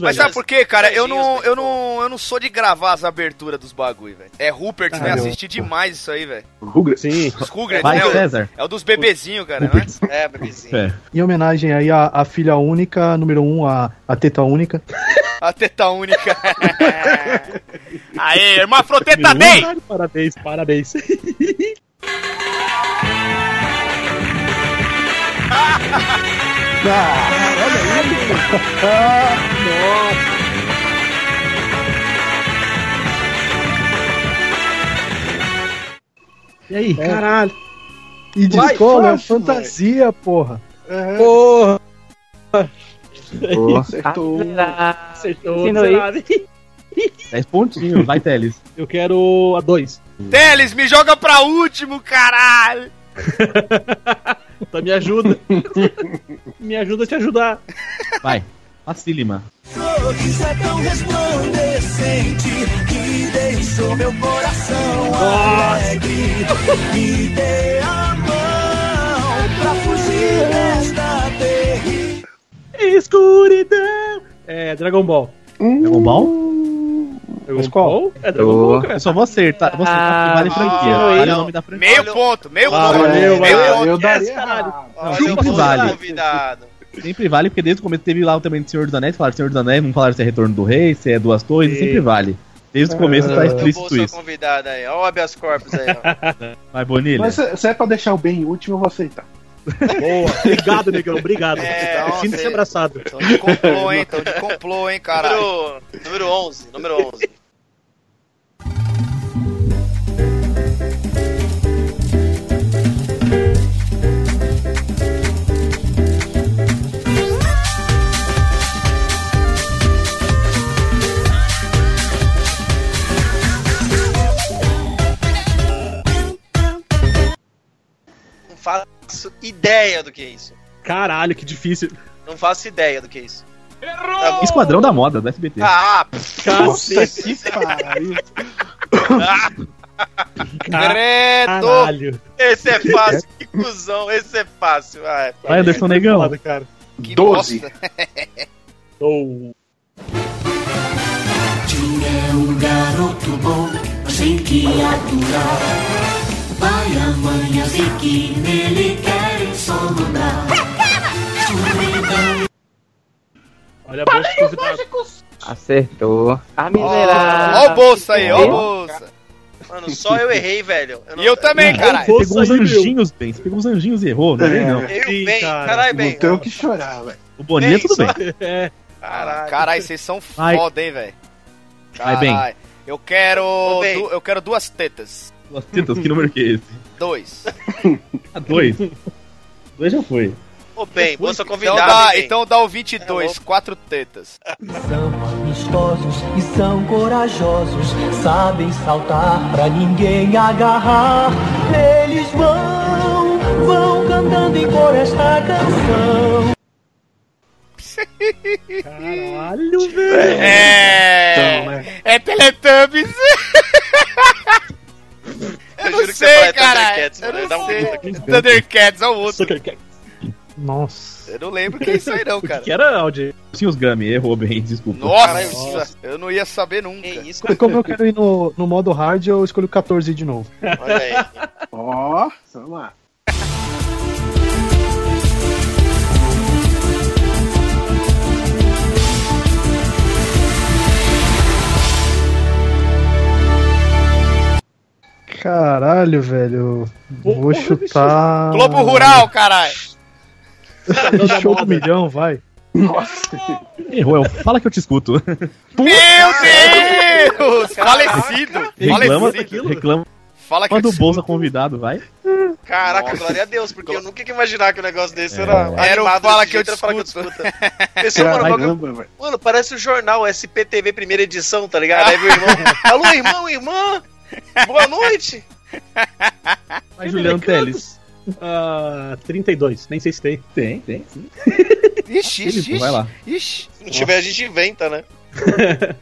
[SPEAKER 4] Mas sabe por quê, cara? Eu não, eu não, eu não sou de gravar as aberturas dos bagulho, velho. É Rupert, né? Assisti demais isso aí, velho.
[SPEAKER 7] Sim.
[SPEAKER 4] Os Rugrats,
[SPEAKER 2] Vai,
[SPEAKER 4] né?
[SPEAKER 2] César.
[SPEAKER 4] É o dos bebezinhos, cara, né?
[SPEAKER 3] É, bebezinho.
[SPEAKER 2] É.
[SPEAKER 6] Em homenagem aí à, à filha única, número 1, um, a, a teta única. *laughs*
[SPEAKER 4] A teta única. *laughs* Aê, hermafroteta Day!
[SPEAKER 7] Parabéns, parabéns. *laughs*
[SPEAKER 2] E aí?
[SPEAKER 7] Caralho.
[SPEAKER 6] E de
[SPEAKER 5] Vai,
[SPEAKER 6] escola é fantasia, porra.
[SPEAKER 5] É,
[SPEAKER 7] Porra.
[SPEAKER 5] acertou.
[SPEAKER 7] Acertou,
[SPEAKER 13] Ensinou
[SPEAKER 7] miserável.
[SPEAKER 2] 10 pontinhos, vai, Teles.
[SPEAKER 7] Eu quero a 2.
[SPEAKER 4] Teles, me joga pra último, caralho! *laughs*
[SPEAKER 7] Então me ajuda. *laughs* me ajuda a te ajudar.
[SPEAKER 2] Vai. Facílima.
[SPEAKER 10] Sorriso é tão resplandecente que deixou meu coração alegre. Me dê a mão pra fugir desta terrível.
[SPEAKER 7] Escuridão. É, Dragon Ball.
[SPEAKER 2] Dragon Ball?
[SPEAKER 7] Dragon
[SPEAKER 6] qual?
[SPEAKER 7] É Dragon Ball, cara.
[SPEAKER 2] Eu só vou acertar. Vou acertar vale franquia.
[SPEAKER 4] Ah,
[SPEAKER 2] Vale o nome da franquia.
[SPEAKER 4] Meio ponto, meio
[SPEAKER 7] Ah,
[SPEAKER 4] ponto.
[SPEAKER 7] valeu,
[SPEAKER 4] meio
[SPEAKER 7] valeu.
[SPEAKER 4] ponto.
[SPEAKER 5] Eu daria
[SPEAKER 7] caralho.
[SPEAKER 3] Olha,
[SPEAKER 2] Sempre vale.
[SPEAKER 3] convidado.
[SPEAKER 2] Sempre vale, porque desde o começo teve lá também do Senhor dos Anéis, falaram Senhor dos Anéis, não falaram se é Retorno do Rei, se é Duas Torres, sempre vale. Desde o começo tá
[SPEAKER 3] Eu vou
[SPEAKER 2] explícito isso.
[SPEAKER 3] convidado aí. Ó o habeas corpus aí, ó. *laughs*
[SPEAKER 2] Vai, Bonilha.
[SPEAKER 5] Mas se se é pra deixar o bem último, eu vou aceitar.
[SPEAKER 7] Boa. Obrigado, negão. Obrigado.
[SPEAKER 3] É,
[SPEAKER 7] Sinta-se abraçado.
[SPEAKER 4] Tão de complô, hein? Tão de complô, hein, caralho.
[SPEAKER 3] Número, número 11, número 11. Não faço ideia do que é isso.
[SPEAKER 7] Caralho, que difícil.
[SPEAKER 3] Não faço ideia do que é isso.
[SPEAKER 2] Esquadrão da Moda, do SBT.
[SPEAKER 3] Ah,
[SPEAKER 7] Cacete.
[SPEAKER 5] que pariu. *laughs*
[SPEAKER 4] Credo!
[SPEAKER 7] Caralho.
[SPEAKER 3] esse é fácil. Que cuzão, esse é fácil. Ah, é
[SPEAKER 2] Vai, Anderson Negão.
[SPEAKER 7] Foda, cara.
[SPEAKER 4] Que
[SPEAKER 5] Doze.
[SPEAKER 4] bosta.
[SPEAKER 7] Oh.
[SPEAKER 10] Tinha um garoto bom, tem que aturar. Pai, a mãe, a que nele querem só mandar. Escuridão
[SPEAKER 7] Olha a bolsa
[SPEAKER 13] Acertou. A miserável.
[SPEAKER 4] Ó o bolsa aí, ó o bolsa.
[SPEAKER 3] Mano, só eu errei, velho.
[SPEAKER 4] E eu também, caralho.
[SPEAKER 2] Você pegou uns anjinhos, Ben. Você pegou uns anjinhos e errou, não é, não.
[SPEAKER 3] Eu,
[SPEAKER 7] Sim,
[SPEAKER 3] bem,
[SPEAKER 7] cara.
[SPEAKER 3] caralho, bem.
[SPEAKER 5] Não tenho o que chorar, velho.
[SPEAKER 2] O Boninha,
[SPEAKER 3] Bem,
[SPEAKER 2] tudo
[SPEAKER 3] só-
[SPEAKER 2] bem. *laughs*
[SPEAKER 7] É.
[SPEAKER 3] Caralho.
[SPEAKER 4] Caralho, vocês são foda, hein, velho. Caralho. Eu quero. Du- eu quero duas tetas.
[SPEAKER 2] Duas tetas, que número que é esse?
[SPEAKER 4] Dois.
[SPEAKER 2] Ah, *laughs* dois. Dois já foi.
[SPEAKER 3] Ô, bem, moça
[SPEAKER 4] Então
[SPEAKER 3] convidada.
[SPEAKER 4] dá,
[SPEAKER 3] hein, bem?
[SPEAKER 4] então dá o 22, quatro tetas.
[SPEAKER 14] São amistosos e são corajosos, sabem saltar pra ninguém agarrar. Eles vão, vão cantando em cor esta canção.
[SPEAKER 7] Caralho, velho.
[SPEAKER 4] É.
[SPEAKER 5] Então, né?
[SPEAKER 4] É Teletubbies. *laughs* Eu, não
[SPEAKER 3] juro que você
[SPEAKER 4] sei,
[SPEAKER 3] fala
[SPEAKER 4] cara.
[SPEAKER 3] Thundercats,
[SPEAKER 4] Eu
[SPEAKER 3] mano,
[SPEAKER 4] não
[SPEAKER 3] dá um
[SPEAKER 4] sei. Thundercats é o outro.
[SPEAKER 6] Nossa.
[SPEAKER 4] Eu não lembro que é isso aí, não, *laughs* cara.
[SPEAKER 7] Que era áudio.
[SPEAKER 2] Sim, os Grammy, errou bem, desculpa.
[SPEAKER 4] Nossa, eu não ia saber nunca.
[SPEAKER 3] Que isso,
[SPEAKER 6] Como eu quero ir no, no modo hard, eu escolho 14 de novo.
[SPEAKER 3] olha aí.
[SPEAKER 5] Ó, vamos lá.
[SPEAKER 6] Caralho, velho. Vou chutar.
[SPEAKER 4] Globo Rural, caralho.
[SPEAKER 6] Show do milhão, vai.
[SPEAKER 5] Nossa.
[SPEAKER 2] Errou, eu- fala que eu te escuto.
[SPEAKER 4] Meu Deus! Falecido!
[SPEAKER 2] Reclama,
[SPEAKER 4] Falecido!
[SPEAKER 2] reclama
[SPEAKER 4] Fala que
[SPEAKER 2] do
[SPEAKER 4] eu
[SPEAKER 2] Bolsa convidado, vai.
[SPEAKER 3] Caraca, glória a Deus, porque eu nunca ia imaginar que um negócio desse era
[SPEAKER 4] Era o Fala que eu
[SPEAKER 3] era Fala que eu te escuta.
[SPEAKER 2] É,
[SPEAKER 3] Pessoal, mano,
[SPEAKER 5] Caramba, velho.
[SPEAKER 3] mano, parece o jornal SPTV primeira edição, tá ligado? Aí meu irmão, *laughs* alô, irmão, irmã, boa noite. *laughs*
[SPEAKER 2] Vai, Juliano Teles.
[SPEAKER 7] Ah, 32, nem sei se tem.
[SPEAKER 2] Tem, tem, sim. *laughs*
[SPEAKER 4] Ixi, ixi,
[SPEAKER 2] Felipe, vai lá.
[SPEAKER 4] ixi.
[SPEAKER 3] Se não tiver, a gente inventa, né? *laughs*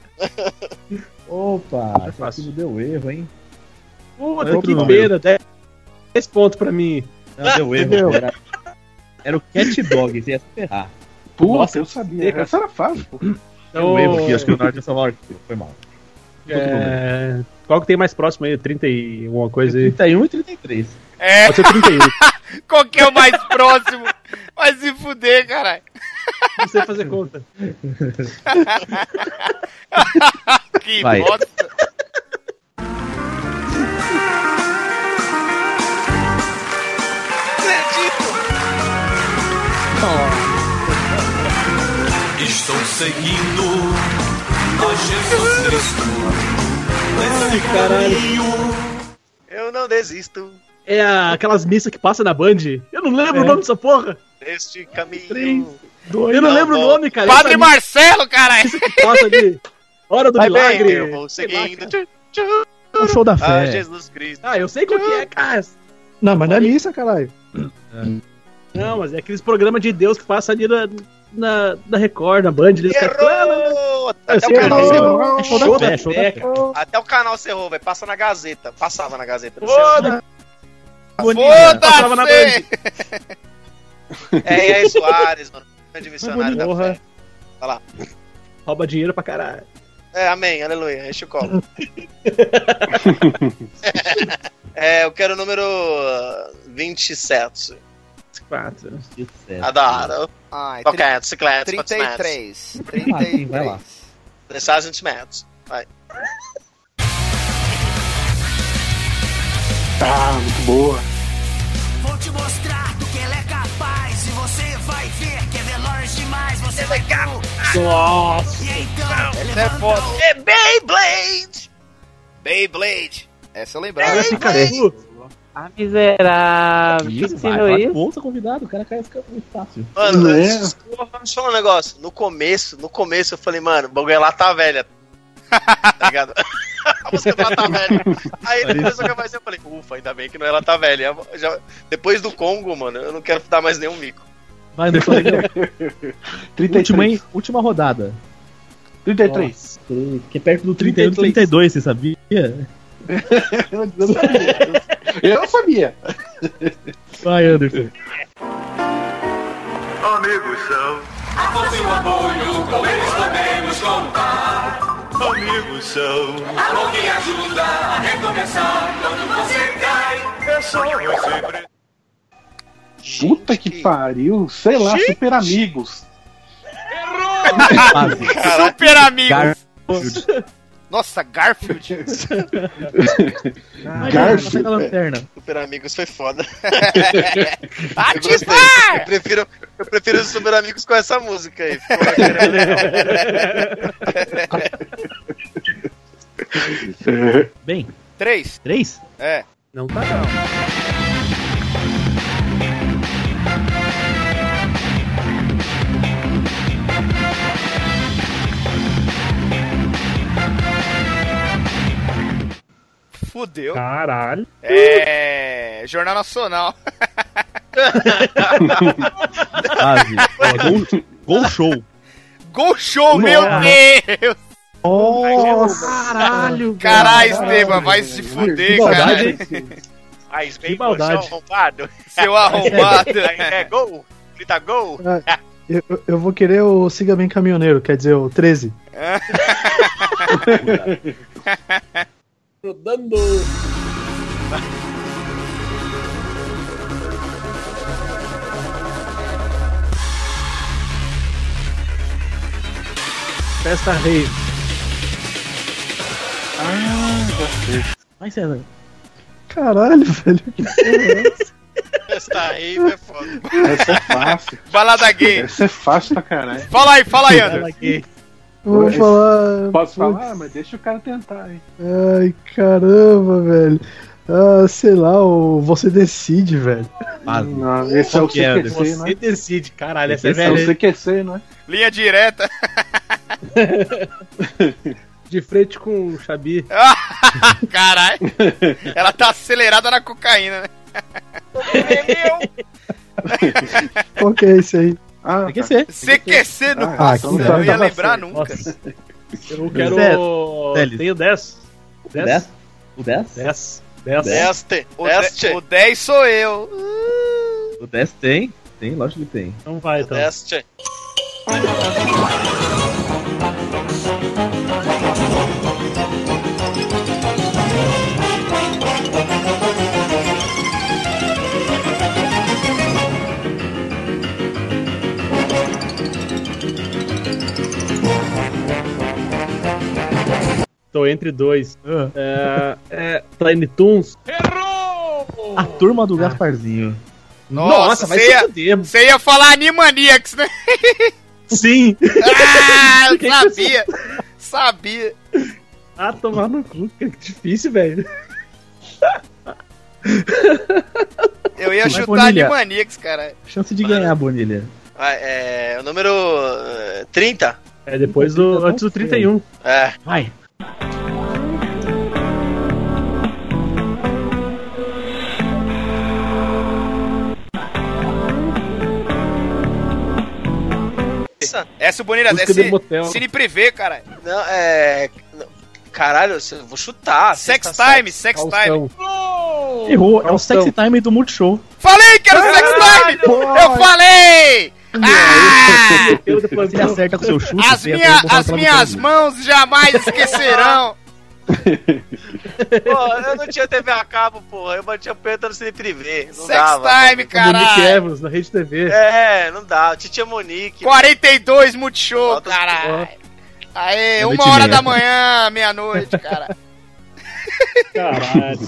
[SPEAKER 2] Opa, aqui deu erro, hein?
[SPEAKER 7] Puta,
[SPEAKER 2] Outro
[SPEAKER 7] que
[SPEAKER 2] número.
[SPEAKER 7] pena. 10 10 pontos pra mim.
[SPEAKER 2] Não, deu erro. Era, era o Cat Dog, ia se ferrar.
[SPEAKER 5] Puta,
[SPEAKER 2] Nossa,
[SPEAKER 5] eu sabia. Essa era fácil, pô.
[SPEAKER 2] Deu
[SPEAKER 7] Então,
[SPEAKER 2] erro aqui, acho que o é São Paulo. Foi mal.
[SPEAKER 7] é, Qual que tem mais próximo aí? 30 e alguma coisa aí?
[SPEAKER 2] 31 e 33.
[SPEAKER 4] É,
[SPEAKER 7] Pode ser 31. *laughs*
[SPEAKER 4] qual que é o mais próximo? Vai se fuder, caralho.
[SPEAKER 7] Não sei fazer conta. *laughs*
[SPEAKER 4] Que
[SPEAKER 2] Vai.
[SPEAKER 4] bosta.
[SPEAKER 11] Estou seguindo a Jesus Cristo. Nesse caminho.
[SPEAKER 3] Eu não desisto
[SPEAKER 7] É a- aquelas missas que passa na Band. Eu não lembro
[SPEAKER 6] É.
[SPEAKER 7] o nome dessa porra.
[SPEAKER 3] deste caminho.
[SPEAKER 7] Três, Eu não
[SPEAKER 3] Não,
[SPEAKER 7] lembro o
[SPEAKER 3] bom.
[SPEAKER 7] nome, cara.
[SPEAKER 4] Padre
[SPEAKER 7] Essa
[SPEAKER 4] Marcelo, caralho.
[SPEAKER 7] missa que passa ali. Hora do
[SPEAKER 3] Vai bem,
[SPEAKER 7] milagre.
[SPEAKER 3] eu vou seguindo.
[SPEAKER 2] É o show da
[SPEAKER 3] Ah,
[SPEAKER 2] fé.
[SPEAKER 3] Jesus Cristo.
[SPEAKER 7] Ah, eu sei qual que é, cara.
[SPEAKER 6] Não, mas não é missa, caralho.
[SPEAKER 7] Não, mas é aqueles programas de Deus que passa ali na, na, na Record, na Band. Eles ficam-
[SPEAKER 3] Errou! Até o
[SPEAKER 7] Você
[SPEAKER 3] canal
[SPEAKER 7] errou.
[SPEAKER 3] cerrou.
[SPEAKER 2] É show da
[SPEAKER 7] Show da
[SPEAKER 2] show.
[SPEAKER 3] Até o canal cerrou, vai. Passa na Gazeta. Passava na Gazeta.
[SPEAKER 7] Foda! Passava na
[SPEAKER 4] Foda-se!
[SPEAKER 7] Band. *laughs*
[SPEAKER 3] É, e aí, Soares, mano. Grande missionário da
[SPEAKER 7] Porra.
[SPEAKER 3] fé. Vai lá.
[SPEAKER 7] Rouba dinheiro pra caralho.
[SPEAKER 3] É, amém, aleluia. Enche o copo. *laughs* *laughs* é, eu quero o número uh, 27.
[SPEAKER 7] Quatro.
[SPEAKER 3] Adoro.
[SPEAKER 4] Ai,
[SPEAKER 3] Ok, bicicleta,
[SPEAKER 4] 33.
[SPEAKER 2] Ah, sim, vai lá.
[SPEAKER 3] 300 metros. Vai.
[SPEAKER 5] Ah, muito boa.
[SPEAKER 14] Vou te mostrar do que ele é capaz e você vai ver que é veloz demais. Você vai
[SPEAKER 7] Nossa!
[SPEAKER 14] E então,
[SPEAKER 4] Essa é foda.
[SPEAKER 3] É Beyblade!
[SPEAKER 4] Beyblade. Essa eu lembrava.
[SPEAKER 7] Agora picareta.
[SPEAKER 13] A miserável.
[SPEAKER 2] Isso, vai, vai,
[SPEAKER 13] isso?
[SPEAKER 2] Bolsa convidado, o cara cai fica muito fácil.
[SPEAKER 3] Mano,
[SPEAKER 5] Não é?
[SPEAKER 3] antes- porra, deixa eu falar um negócio. No começo, no começo eu falei, mano, o bagulho lá tá velha. tá ligado? *laughs* A música do Ela Tá Velha. Aí depois eu mais eu falei, ufa, ainda bem que não é Ela Tá Velha. Já- depois do Congo, mano, eu não quero dar mais nenhum mico.
[SPEAKER 2] Vai, *laughs* Negão.
[SPEAKER 5] 33.
[SPEAKER 2] última, última rodada.
[SPEAKER 5] 33.
[SPEAKER 2] Que é perto do 31 e 32, você sabia? *laughs*
[SPEAKER 5] Eu não sabia. Eu sabia.
[SPEAKER 2] Vai, Anderson.
[SPEAKER 11] Amigos são. Com seu apoio, com eles podemos contar. Amigos são. A mão que ajuda a recomeçar quando você cai. É só você.
[SPEAKER 5] Puta que pariu. Sei lá, super amigos. *laughs*
[SPEAKER 4] Super amigos.
[SPEAKER 2] Garfield.
[SPEAKER 4] Nossa, Garfield. *laughs*
[SPEAKER 2] Garfield. da lanterna.
[SPEAKER 3] Super Amigos foi foda. *laughs*
[SPEAKER 4] Ativar!
[SPEAKER 3] Eu prefiro, eu prefiro os Super Amigos com essa música aí. *laughs*
[SPEAKER 2] Bem,
[SPEAKER 4] Três.
[SPEAKER 2] três?
[SPEAKER 4] É.
[SPEAKER 7] Não tá não.
[SPEAKER 4] Fudeu.
[SPEAKER 7] Caralho.
[SPEAKER 4] É. Jornal Nacional.
[SPEAKER 2] Quase. Gol, *laughs* gol show.
[SPEAKER 4] Gol show, meu Deus!
[SPEAKER 6] Nossa,
[SPEAKER 7] Caralho.
[SPEAKER 4] Caralho, Esteban, vai se fuder, cara.
[SPEAKER 3] Aí,
[SPEAKER 7] Que maldade.
[SPEAKER 3] seu arrombado.
[SPEAKER 4] Seu *laughs* arrombado.
[SPEAKER 3] É gol? Grita gol?
[SPEAKER 6] Eu, eu- eu vou querer o Siga Bem Caminhoneiro, quer dizer, o 13. *laughs*
[SPEAKER 7] Rodando. Festa Rei.
[SPEAKER 2] Vai, César.
[SPEAKER 6] Caralho, velho. que é? Essa
[SPEAKER 3] aí é foda.
[SPEAKER 5] Essa é fácil.
[SPEAKER 4] Balada gay.
[SPEAKER 5] Essa é fácil pra caralho.
[SPEAKER 4] Fala aí, fala aí, Anderson.
[SPEAKER 6] Eu vou falar.
[SPEAKER 5] Posso falar? Mas deixa o cara tentar, hein?
[SPEAKER 6] Ai, caramba, velho. Ah, sei lá, o Você Decide, velho.
[SPEAKER 5] Não, esse é o
[SPEAKER 2] que é,
[SPEAKER 7] Você
[SPEAKER 5] né?
[SPEAKER 7] decide, caralho. Essa é
[SPEAKER 5] Esse é o? CQC, não é?
[SPEAKER 4] Linha direta. *laughs*
[SPEAKER 7] De frente com o Xabi. *laughs*
[SPEAKER 4] Caralho. Ela tá acelerada na cocaína, né? *laughs*
[SPEAKER 6] Qual que é esse aí?
[SPEAKER 5] Ah,
[SPEAKER 2] ser.
[SPEAKER 4] CQC no
[SPEAKER 5] Ah,
[SPEAKER 4] nossa,
[SPEAKER 6] então
[SPEAKER 4] eu
[SPEAKER 6] tá,
[SPEAKER 4] não ia lembrar nunca.
[SPEAKER 7] Nossa. Eu quero. Tenho 10. 10?
[SPEAKER 2] 10? O 10?
[SPEAKER 7] 10. 10.
[SPEAKER 3] Deste.
[SPEAKER 4] O, de-
[SPEAKER 3] Deste.
[SPEAKER 4] o 10 sou eu.
[SPEAKER 2] O 10 tem? Tem, lógico que tem.
[SPEAKER 7] Então vai, então.
[SPEAKER 3] Deste.
[SPEAKER 7] Tô entre dois.
[SPEAKER 2] Ah.
[SPEAKER 7] É, é Tiny Toons.
[SPEAKER 2] A turma do Gasparzinho.
[SPEAKER 4] Nossa,
[SPEAKER 7] vai
[SPEAKER 4] você
[SPEAKER 7] se
[SPEAKER 4] ia-
[SPEAKER 7] fuder.
[SPEAKER 4] Você ia falar Animaniacs, né?
[SPEAKER 2] Sim!
[SPEAKER 4] Ah, *laughs* eu sabia. Sabia.
[SPEAKER 7] Ah, tomar no cu, que difícil, velho.
[SPEAKER 4] Eu ia
[SPEAKER 2] Mas,
[SPEAKER 4] chutar
[SPEAKER 2] Bonilha.
[SPEAKER 4] Animaniacs, cara.
[SPEAKER 2] Chance de ganhar, Bonilha.
[SPEAKER 3] Ah, é, o número eh, 30?
[SPEAKER 7] É depois do. Antes do 31.
[SPEAKER 3] É.
[SPEAKER 2] Vai.
[SPEAKER 4] Essa o Bonilha,
[SPEAKER 7] Música
[SPEAKER 4] é
[SPEAKER 7] motel.
[SPEAKER 4] Cine Privé, cara.
[SPEAKER 3] Não, é. Caralho, eu vou chutar.
[SPEAKER 4] Sex
[SPEAKER 3] sexta
[SPEAKER 4] Time, Sex Time.
[SPEAKER 7] Faustão.
[SPEAKER 2] Errou, é o
[SPEAKER 7] Faustão.
[SPEAKER 2] sexy time do Multishow.
[SPEAKER 4] Falei que era Sex Time! Eu falei! Ah!
[SPEAKER 2] Acerta com seu chute,
[SPEAKER 4] As, minha, as minhas mãos jamais esquecerão.
[SPEAKER 3] Pô, eu não tinha TV a cabo, porra. Eu batia punheta no Cine Privé. Não
[SPEAKER 4] Sex
[SPEAKER 3] dava.
[SPEAKER 4] Time,
[SPEAKER 7] Nick
[SPEAKER 4] caralho.
[SPEAKER 7] Evans, na Rede TV.
[SPEAKER 3] É, não dá. Titia Monique.
[SPEAKER 4] 42 Multishow, caralho. Aê,
[SPEAKER 2] É
[SPEAKER 4] uma hora da manhã, meia-noite, cara. *laughs*
[SPEAKER 7] Caralho.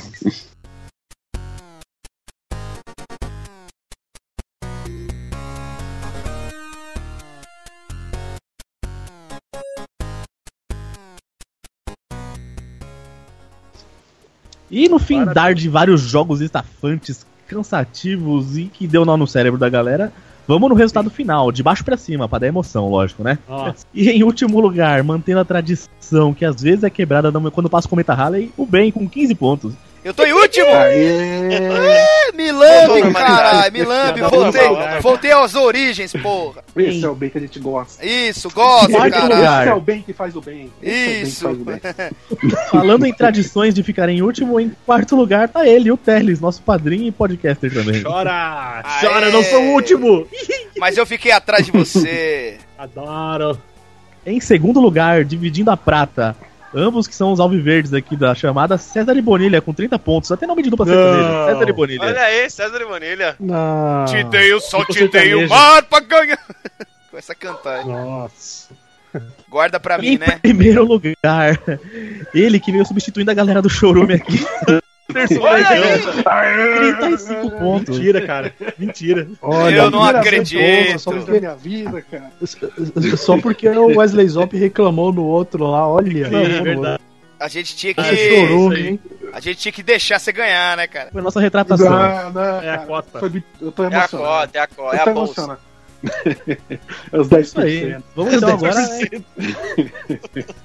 [SPEAKER 2] E no fim
[SPEAKER 7] Parabéns.
[SPEAKER 2] dar de vários jogos estafantes, cansativos e que deu nó no cérebro da galera, vamos no resultado final, de baixo pra cima, pra dar emoção, lógico, né?
[SPEAKER 7] Nossa. *laughs*
[SPEAKER 2] E em último lugar, mantendo a tradição que às vezes é quebrada quando passa o Cometa Halley, o Ben com 15 pontos.
[SPEAKER 4] Eu tô em último!
[SPEAKER 5] Aê!
[SPEAKER 4] É, me lambe, caralho, me lambe, voltei, voltei às origens, porra.
[SPEAKER 5] Esse é o bem que a gente gosta.
[SPEAKER 4] Isso, gosto,
[SPEAKER 2] Quarto
[SPEAKER 4] caralho.
[SPEAKER 2] lugar.
[SPEAKER 5] Esse é o bem que faz o bem. Esse
[SPEAKER 4] Isso.
[SPEAKER 5] é o bem que faz o bem. *laughs*
[SPEAKER 2] Falando em tradições de ficar em último, em quarto lugar tá ele, o Teles, nosso padrinho e podcaster também.
[SPEAKER 7] Chora!
[SPEAKER 4] Aê.
[SPEAKER 7] Chora, não sou o último! *laughs*
[SPEAKER 4] Mas eu fiquei atrás de você.
[SPEAKER 7] Adoro!
[SPEAKER 2] Em segundo lugar, dividindo a prata, ambos que são os alviverdes aqui da chamada, César e Bonilha com 30 pontos. Até nome de dupla sertaneja, César e Bonilha.
[SPEAKER 3] Olha aí, César e Manilha.
[SPEAKER 6] Não.
[SPEAKER 4] Te dei o sol, te dei o mar pra ganhar. *laughs* começa a cantar.
[SPEAKER 7] Nossa.
[SPEAKER 4] Guarda pra mim,
[SPEAKER 2] Em
[SPEAKER 4] né?
[SPEAKER 2] primeiro lugar, ele que veio substituindo a galera do Chorume aqui. *laughs*
[SPEAKER 4] Olha aí!
[SPEAKER 2] 35 pontos.
[SPEAKER 7] Mentira, cara. Mentira.
[SPEAKER 6] Olha,
[SPEAKER 4] Eu não acredito.
[SPEAKER 6] Só porque,
[SPEAKER 5] minha vida, cara.
[SPEAKER 6] só porque o Wesley Zop reclamou no outro lá, olha.
[SPEAKER 7] Sim, é verdade.
[SPEAKER 4] A gente tinha
[SPEAKER 6] Ah,
[SPEAKER 4] que.
[SPEAKER 6] chorou,
[SPEAKER 7] isso aí.
[SPEAKER 6] hein?
[SPEAKER 4] A gente tinha que deixar você ganhar, né, cara?
[SPEAKER 2] Foi a nossa retratação.
[SPEAKER 5] Não, não,
[SPEAKER 7] É a cota.
[SPEAKER 5] foi eu tô
[SPEAKER 3] É a
[SPEAKER 5] emocionado.
[SPEAKER 3] cota, é a cota, é a bolsa.
[SPEAKER 5] emocionado. É os 10%.
[SPEAKER 2] Isso aí. Vamos então agora.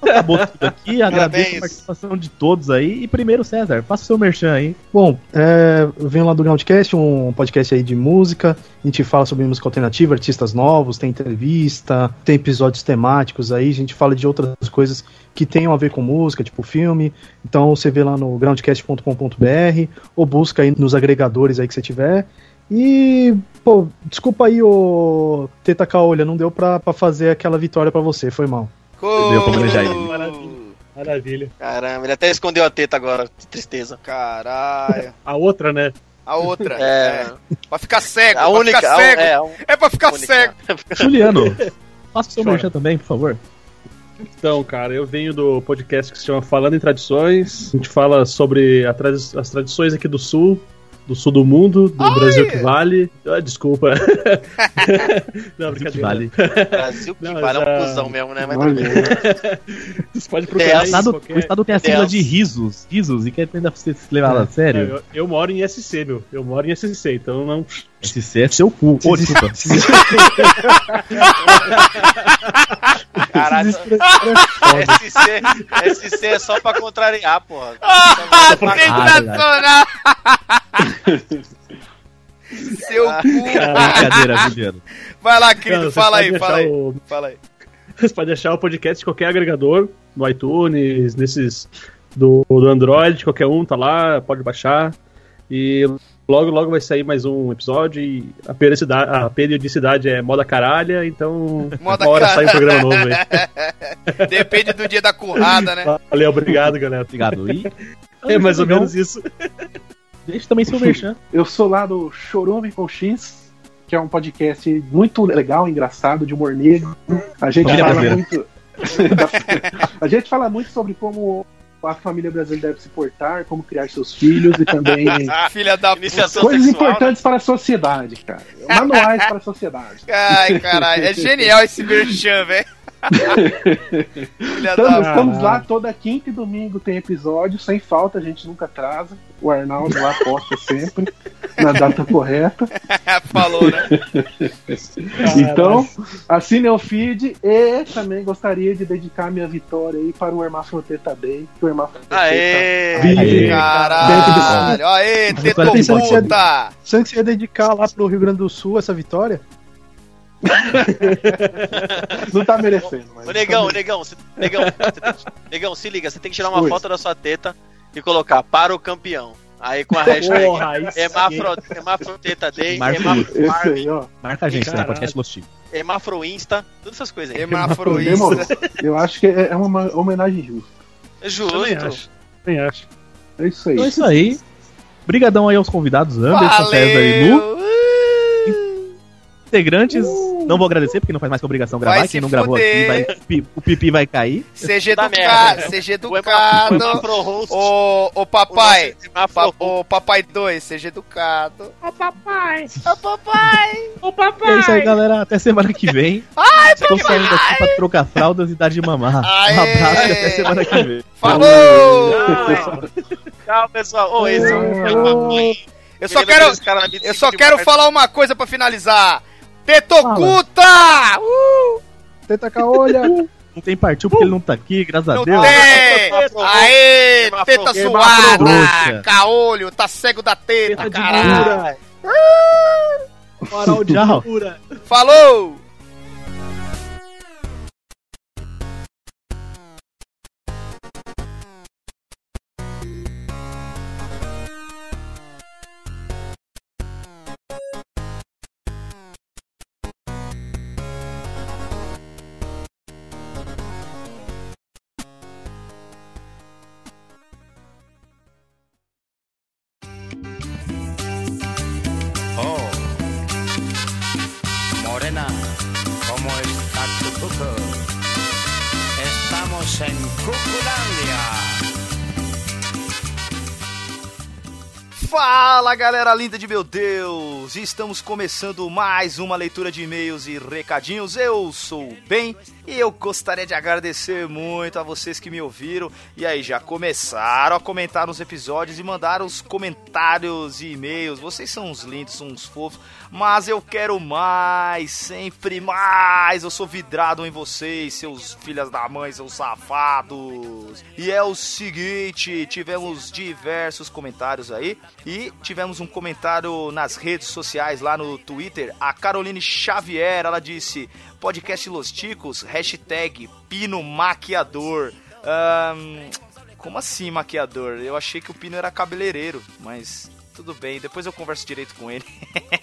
[SPEAKER 2] Acabou tudo aqui. *laughs* Agradeço
[SPEAKER 3] Parabéns.
[SPEAKER 2] a participação de todos aí. E primeiro, César, faça o seu merchan aí.
[SPEAKER 6] Bom, é, eu venho lá do Groundcast, um podcast aí de música. A gente fala sobre música alternativa, artistas novos, tem entrevista, tem episódios temáticos aí. A gente fala de outras coisas que tenham a ver com música, tipo filme. Então você vê lá no groundcast.com.br ou busca aí nos agregadores aí que você tiver. E, pô, desculpa aí, ô Teta Caolha, não deu pra, pra fazer aquela vitória pra você, foi mal.
[SPEAKER 2] Deu pra manejar ele.
[SPEAKER 7] Maravilha. Maravilha.
[SPEAKER 3] Caramba, ele até escondeu a teta agora. Que tristeza.
[SPEAKER 4] Caralho.
[SPEAKER 7] A outra, né?
[SPEAKER 4] A outra.
[SPEAKER 3] É.
[SPEAKER 4] É. Pra ficar cego.
[SPEAKER 3] A
[SPEAKER 4] pra
[SPEAKER 3] única.
[SPEAKER 4] ficar
[SPEAKER 3] a-
[SPEAKER 4] cego.
[SPEAKER 3] é,
[SPEAKER 4] É,
[SPEAKER 3] a
[SPEAKER 4] pra ficar
[SPEAKER 3] única.
[SPEAKER 4] cego. *laughs*
[SPEAKER 2] Juliano, *laughs* faça o seu merchan também, por favor.
[SPEAKER 7] Então, cara, eu venho do podcast que se chama Falando em Tradições. A gente fala sobre a tradi- as tradições aqui do Sul, do Sul do mundo, do Brasil que vale. Ah, desculpa. *laughs* Não,
[SPEAKER 2] Que
[SPEAKER 7] brincadeira.
[SPEAKER 2] vale.
[SPEAKER 3] Brasil que
[SPEAKER 7] Não,
[SPEAKER 3] vale, é um cuzão mesmo, né? Mas
[SPEAKER 5] Olha,
[SPEAKER 3] tudo bem. *laughs*
[SPEAKER 7] Você pode
[SPEAKER 2] O
[SPEAKER 7] procurar
[SPEAKER 3] Deus.
[SPEAKER 7] em
[SPEAKER 2] estado,
[SPEAKER 7] qualquer-
[SPEAKER 2] o estado tem a sigla de risos. Risos, e quer ainda ser levado a
[SPEAKER 7] É,
[SPEAKER 2] sério?
[SPEAKER 7] eu, eu moro em SC, meu. Eu moro em SC, então não.
[SPEAKER 2] SC é seu cu. Ô, desculpa. *laughs*
[SPEAKER 3] Caralho.
[SPEAKER 6] É.
[SPEAKER 3] SC, SC é só pra contrariar, porra.
[SPEAKER 4] Ah, sensacional! Seu
[SPEAKER 3] Ah,
[SPEAKER 4] cu.
[SPEAKER 2] Juliano.
[SPEAKER 4] Vai lá, querido,
[SPEAKER 7] Não,
[SPEAKER 4] fala aí, fala aí.
[SPEAKER 7] o-
[SPEAKER 4] Fala aí.
[SPEAKER 7] Você pode achar o podcast de qualquer agregador, no iTunes, nesses do, do Android, qualquer um tá lá, pode baixar. E logo, logo vai sair mais um episódio. E a periodicidade, a periodicidade é moda caralha, então
[SPEAKER 4] Moda
[SPEAKER 7] uma hora sai um programa novo aí. *laughs*
[SPEAKER 4] Depende do dia da currada, né?
[SPEAKER 7] Valeu, obrigado, galera.
[SPEAKER 2] Obrigado. E
[SPEAKER 7] É mais ou menos isso.
[SPEAKER 2] Deixa também seu merchan. *laughs*
[SPEAKER 5] Eu sou lá do Chorume com X, que é um podcast muito legal, engraçado, de humor negro. A gente
[SPEAKER 2] Família
[SPEAKER 5] fala
[SPEAKER 2] brasileira.
[SPEAKER 5] muito. *laughs* a gente fala muito sobre como a família brasileira deve se portar, como criar seus filhos e também *laughs*
[SPEAKER 4] Filha da.
[SPEAKER 3] Iniciação
[SPEAKER 5] coisas
[SPEAKER 3] sexual,
[SPEAKER 5] importantes para a sociedade, cara. Manuais para a sociedade.
[SPEAKER 4] Ai, caralho. É genial esse merchan, velho.
[SPEAKER 5] Estamos, estamos lá toda quinta e domingo tem episódio, sem falta, a gente nunca atrasa. O Arnaldo lá posta *laughs* sempre, na data correta. *laughs*
[SPEAKER 4] Falou, né? *laughs*
[SPEAKER 5] Então, assine o feed e também gostaria de dedicar minha vitória aí para o Hermafroteta Day. Que o Hermafroteta
[SPEAKER 3] Aê!
[SPEAKER 5] vive
[SPEAKER 2] Aê.
[SPEAKER 4] Caralho. Aê,
[SPEAKER 6] ser-
[SPEAKER 4] puta.
[SPEAKER 6] Você que você ia dedicar lá pro Rio Grande do Sul essa vitória? *laughs*
[SPEAKER 5] não tá merecendo, mas.
[SPEAKER 3] Ô, negão, ô, negão, cê- negão, *laughs* que- negão, se liga, você tem que tirar uma
[SPEAKER 5] Oi.
[SPEAKER 3] foto da sua teta e colocar para o campeão. Aí com a hashtag
[SPEAKER 7] Porra.
[SPEAKER 3] Hemafro, Hemafroteta Day,
[SPEAKER 2] Marca
[SPEAKER 3] Hemafro,
[SPEAKER 5] ó.
[SPEAKER 2] Marca a gente, né?
[SPEAKER 7] Caralho.
[SPEAKER 2] Podcast Los Ticos.
[SPEAKER 3] Hemafro Insta, todas essas coisas aí. *laughs*
[SPEAKER 4] Hemafroísta.
[SPEAKER 5] Demorou. Eu acho que é uma homenagem justa.
[SPEAKER 3] É justo.
[SPEAKER 7] acho. Também acho.
[SPEAKER 5] É isso aí.
[SPEAKER 2] Então é isso aí. Brigadão aí aos convidados, Anderson, César e Lu. Integrantes, não vou agradecer porque não faz mais que obrigação gravar.
[SPEAKER 4] Vai
[SPEAKER 2] Quem não gravou
[SPEAKER 4] fuder.
[SPEAKER 2] aqui, vai, o pipi vai cair.
[SPEAKER 4] Seja educado,
[SPEAKER 3] merda.
[SPEAKER 4] seja educado. Ô, ô papai, ô papai 2, seja educado. Ô papai, ô papai, ô
[SPEAKER 2] E é isso aí, galera. Até semana que vem. *laughs*
[SPEAKER 4] Ai,
[SPEAKER 2] Estou saindo aqui pra trocar fraldas e dar de mamar.
[SPEAKER 4] Aê.
[SPEAKER 2] Um abraço e até semana que vem.
[SPEAKER 4] Falou!
[SPEAKER 3] Tchau, pessoal. Ô, esse é um papai.
[SPEAKER 4] Eu só quero, eu só quero falar uma coisa pra finalizar. Tetocuta! Uh!
[SPEAKER 6] Teta Caolha!
[SPEAKER 2] Não tem partiu porque ele não tá aqui, graças a
[SPEAKER 4] Não
[SPEAKER 2] Deus.
[SPEAKER 4] tem! Aê, teta suada! Caolho, tá cego da teta,
[SPEAKER 7] Teta
[SPEAKER 4] caralho!
[SPEAKER 7] Farol de
[SPEAKER 2] Tchau.
[SPEAKER 7] cura.
[SPEAKER 4] Falou! Fala galera linda de meu Deus! Estamos começando mais uma leitura de e-mails e recadinhos. Eu sou o Ben e eu gostaria de agradecer muito a vocês que me ouviram e aí já começaram a comentar nos episódios e mandaram os comentários e e-mails. Vocês são uns lindos, uns fofos, mas eu quero mais, sempre mais. Eu sou vidrado em vocês, seus filhas da mãe, seus safados. E é o seguinte, tivemos diversos comentários aí e tivemos um comentário nas redes sociais lá no Twitter. A Caroline Xavier, ela disse: podcast Los Ticos, hashtag Pino Maquiador. Ahn, como assim maquiador? Eu achei que o Pino era cabeleireiro, mas tudo bem, depois eu converso direito com ele.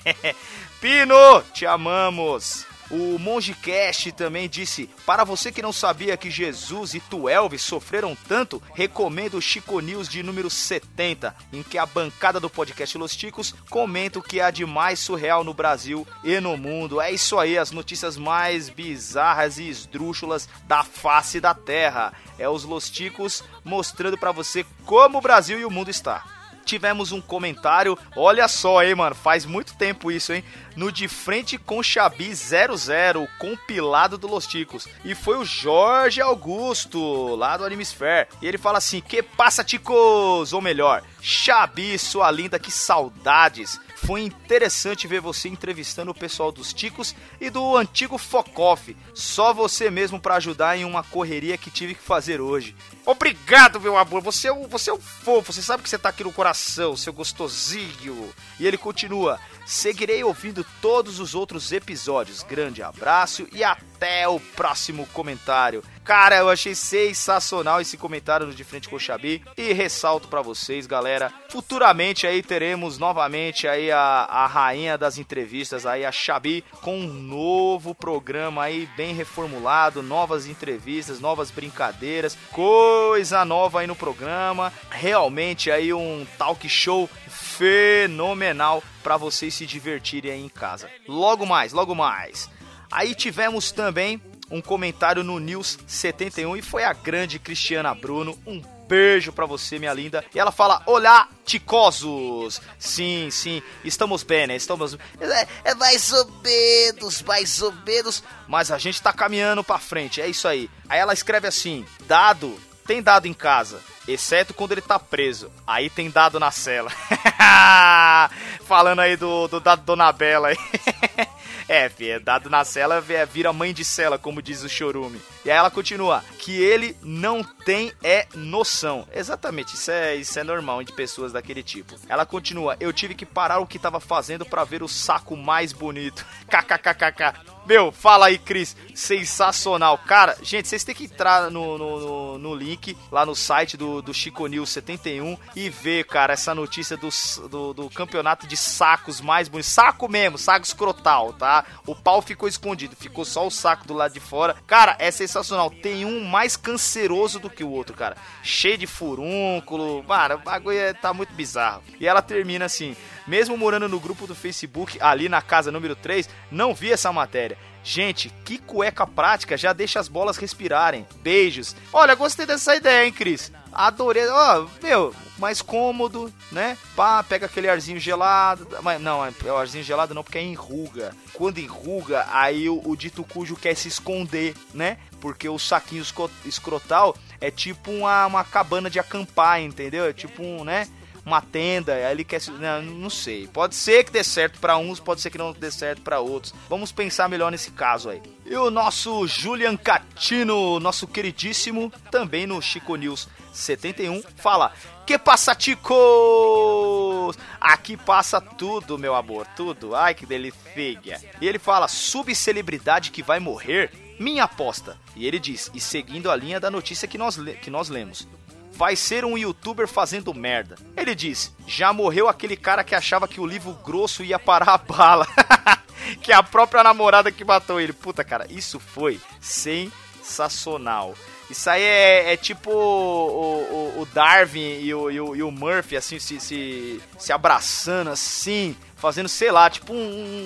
[SPEAKER 4] *laughs* Pino, te amamos! O Mongecast também disse: Para você que não sabia que Jesus e tu Elvis sofreram tanto, recomendo o Chico News de número 70, em que a bancada do podcast Los Ticos comenta o que há de mais surreal no Brasil e no mundo. É isso aí, as notícias mais bizarras e esdrúxulas da face da Terra. É os Los Ticos mostrando para você como o Brasil e o mundo está tivemos um comentário. Olha só, hein, mano. Faz muito tempo isso, hein? No De Frente com Xabi 00, o compilado do Los Ticos. E foi o Jorge Augusto, lá do Animesphere. E ele fala assim: Que passa, ticos? Ou melhor, Xabi, sua linda, que saudades. Foi interessante ver você entrevistando o pessoal dos Ticos e do antigo Focoff. Só você mesmo para ajudar em uma correria que tive que fazer hoje. Obrigado, meu amor. Você é um, você é um fofo. Você sabe que você tá aqui no coração, seu gostosinho. E ele continua. Seguirei ouvindo todos os outros episódios. Grande abraço e até o próximo comentário. Cara, eu achei sensacional esse comentário no De Frente com o Xabi e ressalto para vocês, galera, futuramente aí teremos novamente aí a, a rainha das entrevistas aí a Xabi com um novo programa aí bem reformulado, novas entrevistas, novas brincadeiras, coisa nova aí no programa, realmente aí um talk show fenomenal para vocês se divertirem aí em casa. Logo mais, logo mais. Aí tivemos também um comentário no News 71 e foi a grande Cristiana Bruno. Um beijo pra você, minha linda. E ela fala: Olá, ticosos! Sim, sim, estamos bem, né? Estamos. É, é mais ou menos, mais ou menos. Mas a gente tá caminhando pra frente, é isso aí. Aí ela escreve assim: Dado, tem dado em casa. Exceto quando ele tá preso. Aí tem dado na cela. *laughs* Falando aí do, do dado Dona Bela aí. *laughs* É, fi, é dado na cela, é, vira mãe de cela, como diz o Chorume. E aí ela continua, que ele não tem é noção. Exatamente, isso é, isso é normal de pessoas daquele tipo. Ela continua, eu tive que parar o que tava fazendo para ver o saco mais bonito. *laughs* KKKKK. Meu, fala aí, Cris. Sensacional. Cara, gente, vocês têm que entrar no, no, no, no link lá no site do, do Chico News 71 e ver, cara, essa notícia do, do, do campeonato de sacos mais bonitos. Saco mesmo, saco escrotal, tá? O pau ficou escondido, ficou só o saco do lado de fora. Cara, é sensacional. Tem um mais canceroso do que o outro, cara. Cheio de furúnculo. Mano, o bagulho é- tá muito bizarro. E ela termina assim. Mesmo morando no grupo do Facebook, ali na casa número 3, não vi essa matéria. Gente, que cueca prática já deixa as bolas respirarem. Beijos. Olha, gostei dessa ideia, hein, Cris? Adorei. Ó, meu, mais cômodo, né? Pá, pega aquele arzinho gelado. Mas não, é o arzinho gelado não, porque é enruga. Quando enruga, aí o, o dito cujo quer se esconder, né? Porque o saquinho escrotal é tipo uma, uma cabana de acampar, entendeu? É tipo um, né? Uma tenda, aí ele quer se. Não, não sei. Pode ser que dê certo pra uns, pode ser que não dê certo pra outros. Vamos pensar melhor nesse caso aí. E o nosso Julian Catino, nosso queridíssimo, também no Chico News 71, fala: Que passa, ticos? Aqui passa tudo, meu amor, tudo. Ai, que delícia. E ele fala: Subcelebridade que vai morrer? Minha aposta. E ele diz: E seguindo a linha da notícia que nós, que nós lemos vai ser um youtuber fazendo merda. Ele diz: já morreu aquele cara que achava que o livro grosso ia parar a bala. *laughs* que é a própria namorada que matou ele. Puta, cara, isso foi sensacional. Isso aí é, é tipo o, o- o Darwin e o, e o- e o Murphy, assim, se, se, se abraçando assim, fazendo, sei lá, tipo um,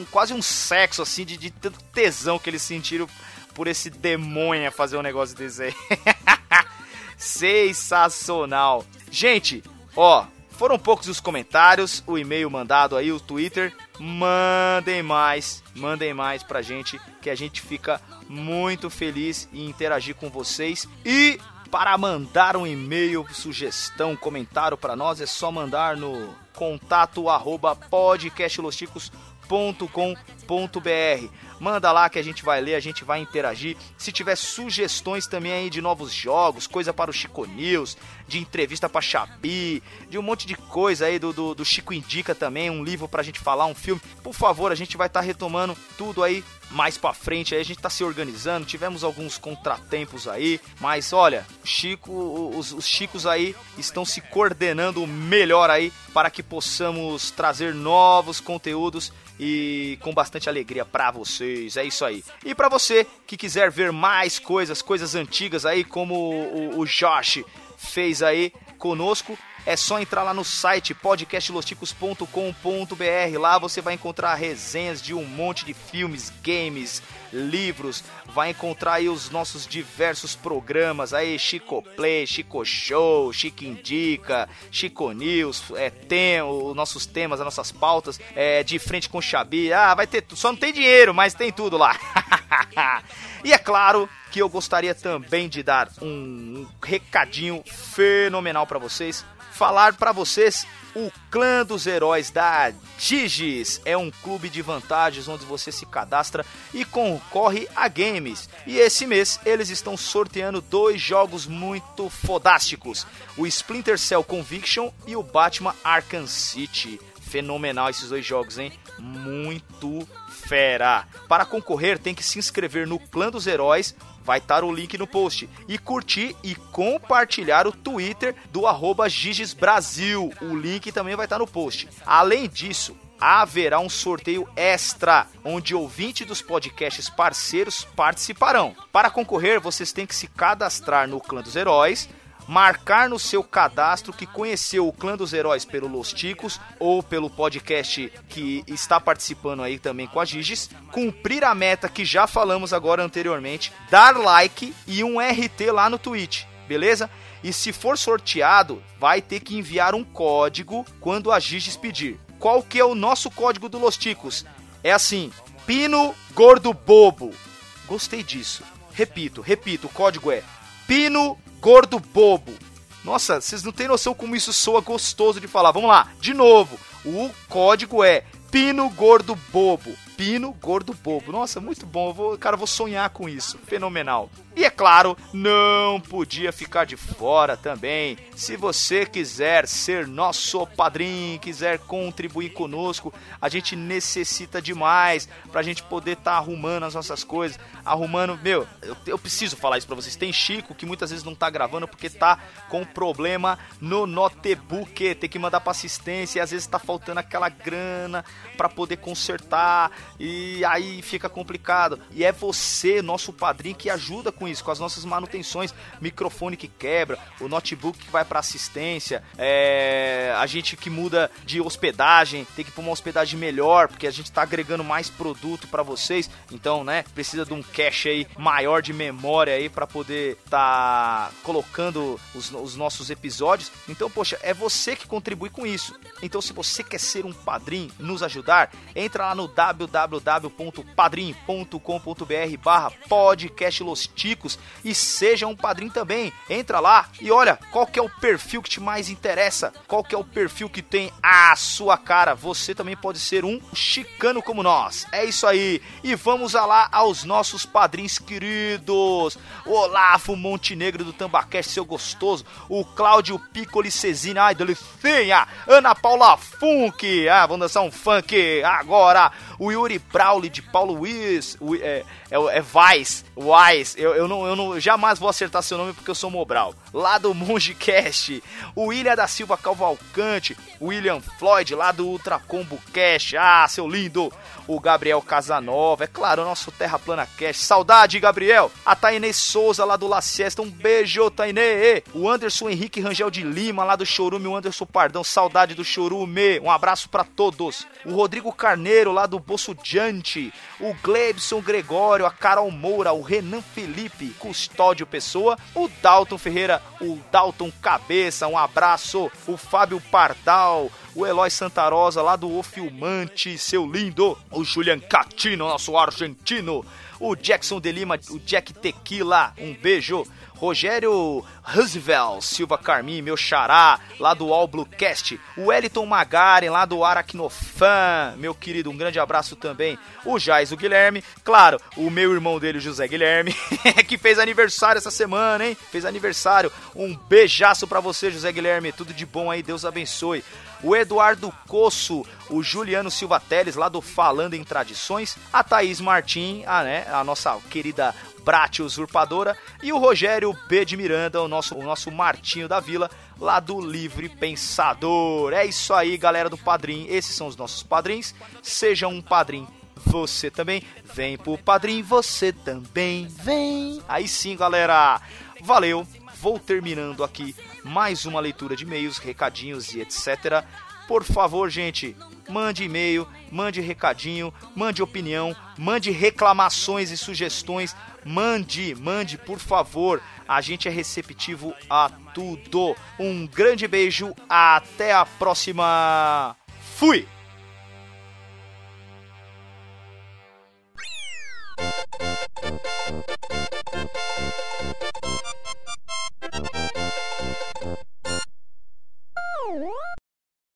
[SPEAKER 4] um- quase um sexo, assim, de, de tanto tesão que eles sentiram por esse demônio fazer um negócio desse aí. *laughs* Sensacional. Gente, ó, foram poucos os comentários, o e-mail mandado aí, o Twitter. Mandem mais, mandem mais pra gente, que a gente fica muito feliz em interagir com vocês. E para mandar um e-mail, sugestão, comentário para nós, é só mandar no contato arroba podcastlosticos.com.br. Manda lá que a gente vai ler, a gente vai interagir. Se tiver sugestões também aí de novos jogos, coisa para o Chico News, de entrevista para Xabi, de um monte de coisa aí do, do, do Chico Indica também, um livro pra gente falar, um filme. Por favor, a gente vai estar retomando tudo aí mais pra frente. Aí a gente tá se organizando, tivemos alguns contratempos aí, mas olha, Chico, os, os Chicos aí estão se coordenando melhor aí para que possamos trazer novos conteúdos e com bastante alegria pra vocês. É isso aí. E pra você que quiser ver mais coisas, coisas antigas aí, como o, o Josh fez aí conosco, é só entrar lá no site podcastlosticos.com.br. Lá você vai encontrar resenhas de um monte de filmes, games, livros. Vai encontrar aí os nossos diversos programas aí, Chico Play, Chico Show, Chico Indica, Chico News, é, tem os nossos temas, as nossas pautas, é, de frente com o Xabi. Ah, vai ter, só não tem dinheiro, mas tem tudo lá. *laughs* e é claro que eu gostaria também de dar um recadinho fenomenal para vocês falar para vocês o Clã dos Heróis da Digis. É um clube de vantagens onde você se cadastra e concorre a games. E esse mês eles estão sorteando dois jogos muito fodásticos: o Splinter Cell Conviction e o Batman Arkham City. Fenomenal esses dois jogos, hein? Muito fera. Para concorrer, tem que se inscrever no Clã dos Heróis vai estar o link no post. E curtir e compartilhar o Twitter do arroba Giges Brasil. O link também vai estar no post. Além disso, haverá um sorteio extra, onde ouvintes dos podcasts parceiros participarão. Para concorrer, vocês têm que se cadastrar no Clã dos Heróis, marcar no seu cadastro que conheceu o Clã dos Heróis pelo Los Ticos ou pelo podcast que está participando aí também com a Giges, cumprir a meta que já falamos agora anteriormente, dar like e um RT lá no Twitch, beleza? E se for sorteado, vai ter que enviar um código quando a Giges pedir. Qual que é o nosso código do Los Ticos? É assim, Pino Gordo Bobo. Gostei disso. Repito, repito, o código é Pino Gordo Bobo. Nossa, vocês não têm noção como isso soa gostoso de falar. Vamos lá, de novo. O código é Pino Gordo Bobo. Pino Gordo Bobo. Nossa, muito bom. Eu vou, cara, eu vou sonhar com isso. Fenomenal. E é claro, não podia ficar de fora também. Se você quiser ser nosso padrinho, quiser contribuir conosco, a gente necessita demais pra gente poder estar tá arrumando as nossas coisas. Arrumando, meu, eu, eu preciso falar isso pra vocês. Tem Chico que muitas vezes não tá gravando porque tá com problema no notebook, tem que mandar pra assistência e às vezes tá faltando aquela grana para poder consertar e aí fica complicado. E é você, nosso padrinho, que ajuda com isso, com as nossas manutenções, microfone que quebra, o notebook que vai para assistência, é, a gente que muda de hospedagem, tem que pôr uma hospedagem melhor, porque a gente tá agregando mais produto para vocês, então, né, precisa de um cache aí maior de memória aí para poder tá colocando os, os nossos episódios. Então, poxa, é você que contribui com isso. Então, se você quer ser um padrinho, nos ajudar, entra lá no www.padrim.com.br barra podcast Los e seja um padrinho também. Entra lá e olha qual que é o perfil que te mais interessa, qual que é o perfil que tem a sua cara. Você também pode ser um chicano como nós. É isso aí. E vamos lá aos nossos padrinhos queridos. Olavo Montenegro do Tambacast, seu gostoso. O Cláudio Piccoli Cesina, ai delicinha. Ana Paula Funk, ah, vamos dançar um funk agora. O Yuri Brawley de Paulo Wiz, é, é, é Vice, Wise. Eu, eu não, eu não jamais vou acertar seu nome porque eu sou Mobral. Lá do Mongecast, o William da Silva Calvalcante, William Floyd lá do Ultra Combo Cast. Ah, seu lindo! O Gabriel Casanova, é claro, o nosso Terra Plana Cast. Saudade, Gabriel! A Tainê Souza lá do La Siesta, um beijo, Tainê! O Anderson Henrique Rangel de Lima lá do Chorume, o Anderson Pardão, saudade do Chorume. Um abraço pra todos. O Rodrigo Carneiro lá do Bolso Diante, o Glebson Gregório, a Carol Moura, o Renan Felipe, Custódio Pessoa, o Dalton Ferreira, o Dalton Cabeça, um abraço, o Fábio Pardal, o Eloy Santarosa lá do O Filmante, seu lindo, o Julian Catino, nosso argentino, o Jackson de Lima, o Jack Tequila, um beijo. Rogério Roosevelt, Silva Carmim, meu xará, lá do All Bluecast. O Wellington Magaren, lá do Aracnofan, meu querido, um grande abraço também. O Jais, o Guilherme, claro, o meu irmão dele, José Guilherme, *laughs* que fez aniversário essa semana, hein? Fez aniversário. Um beijaço pra você, José Guilherme, tudo de bom aí, Deus abençoe o Eduardo Coço, o Juliano Silva Teles, lá do Falando em Tradições, a Thaís Martim, a, né, a nossa querida Brate Usurpadora, e o Rogério B. de Miranda, o nosso, o nosso Martinho da Vila, lá do Livre Pensador. É isso aí, galera do Padrim. Esses são os nossos padrinhos. Seja um padrinho você também. Vem pro padrinho, você também vem. Aí sim, galera. Valeu. Vou terminando aqui mais uma leitura de e-mails, recadinhos e etc. Por favor, gente, mande e-mail, mande recadinho, mande opinião, mande reclamações e sugestões. Mande, mande, por favor. A gente é receptivo a tudo. Um grande beijo, até a próxima. Fui! What?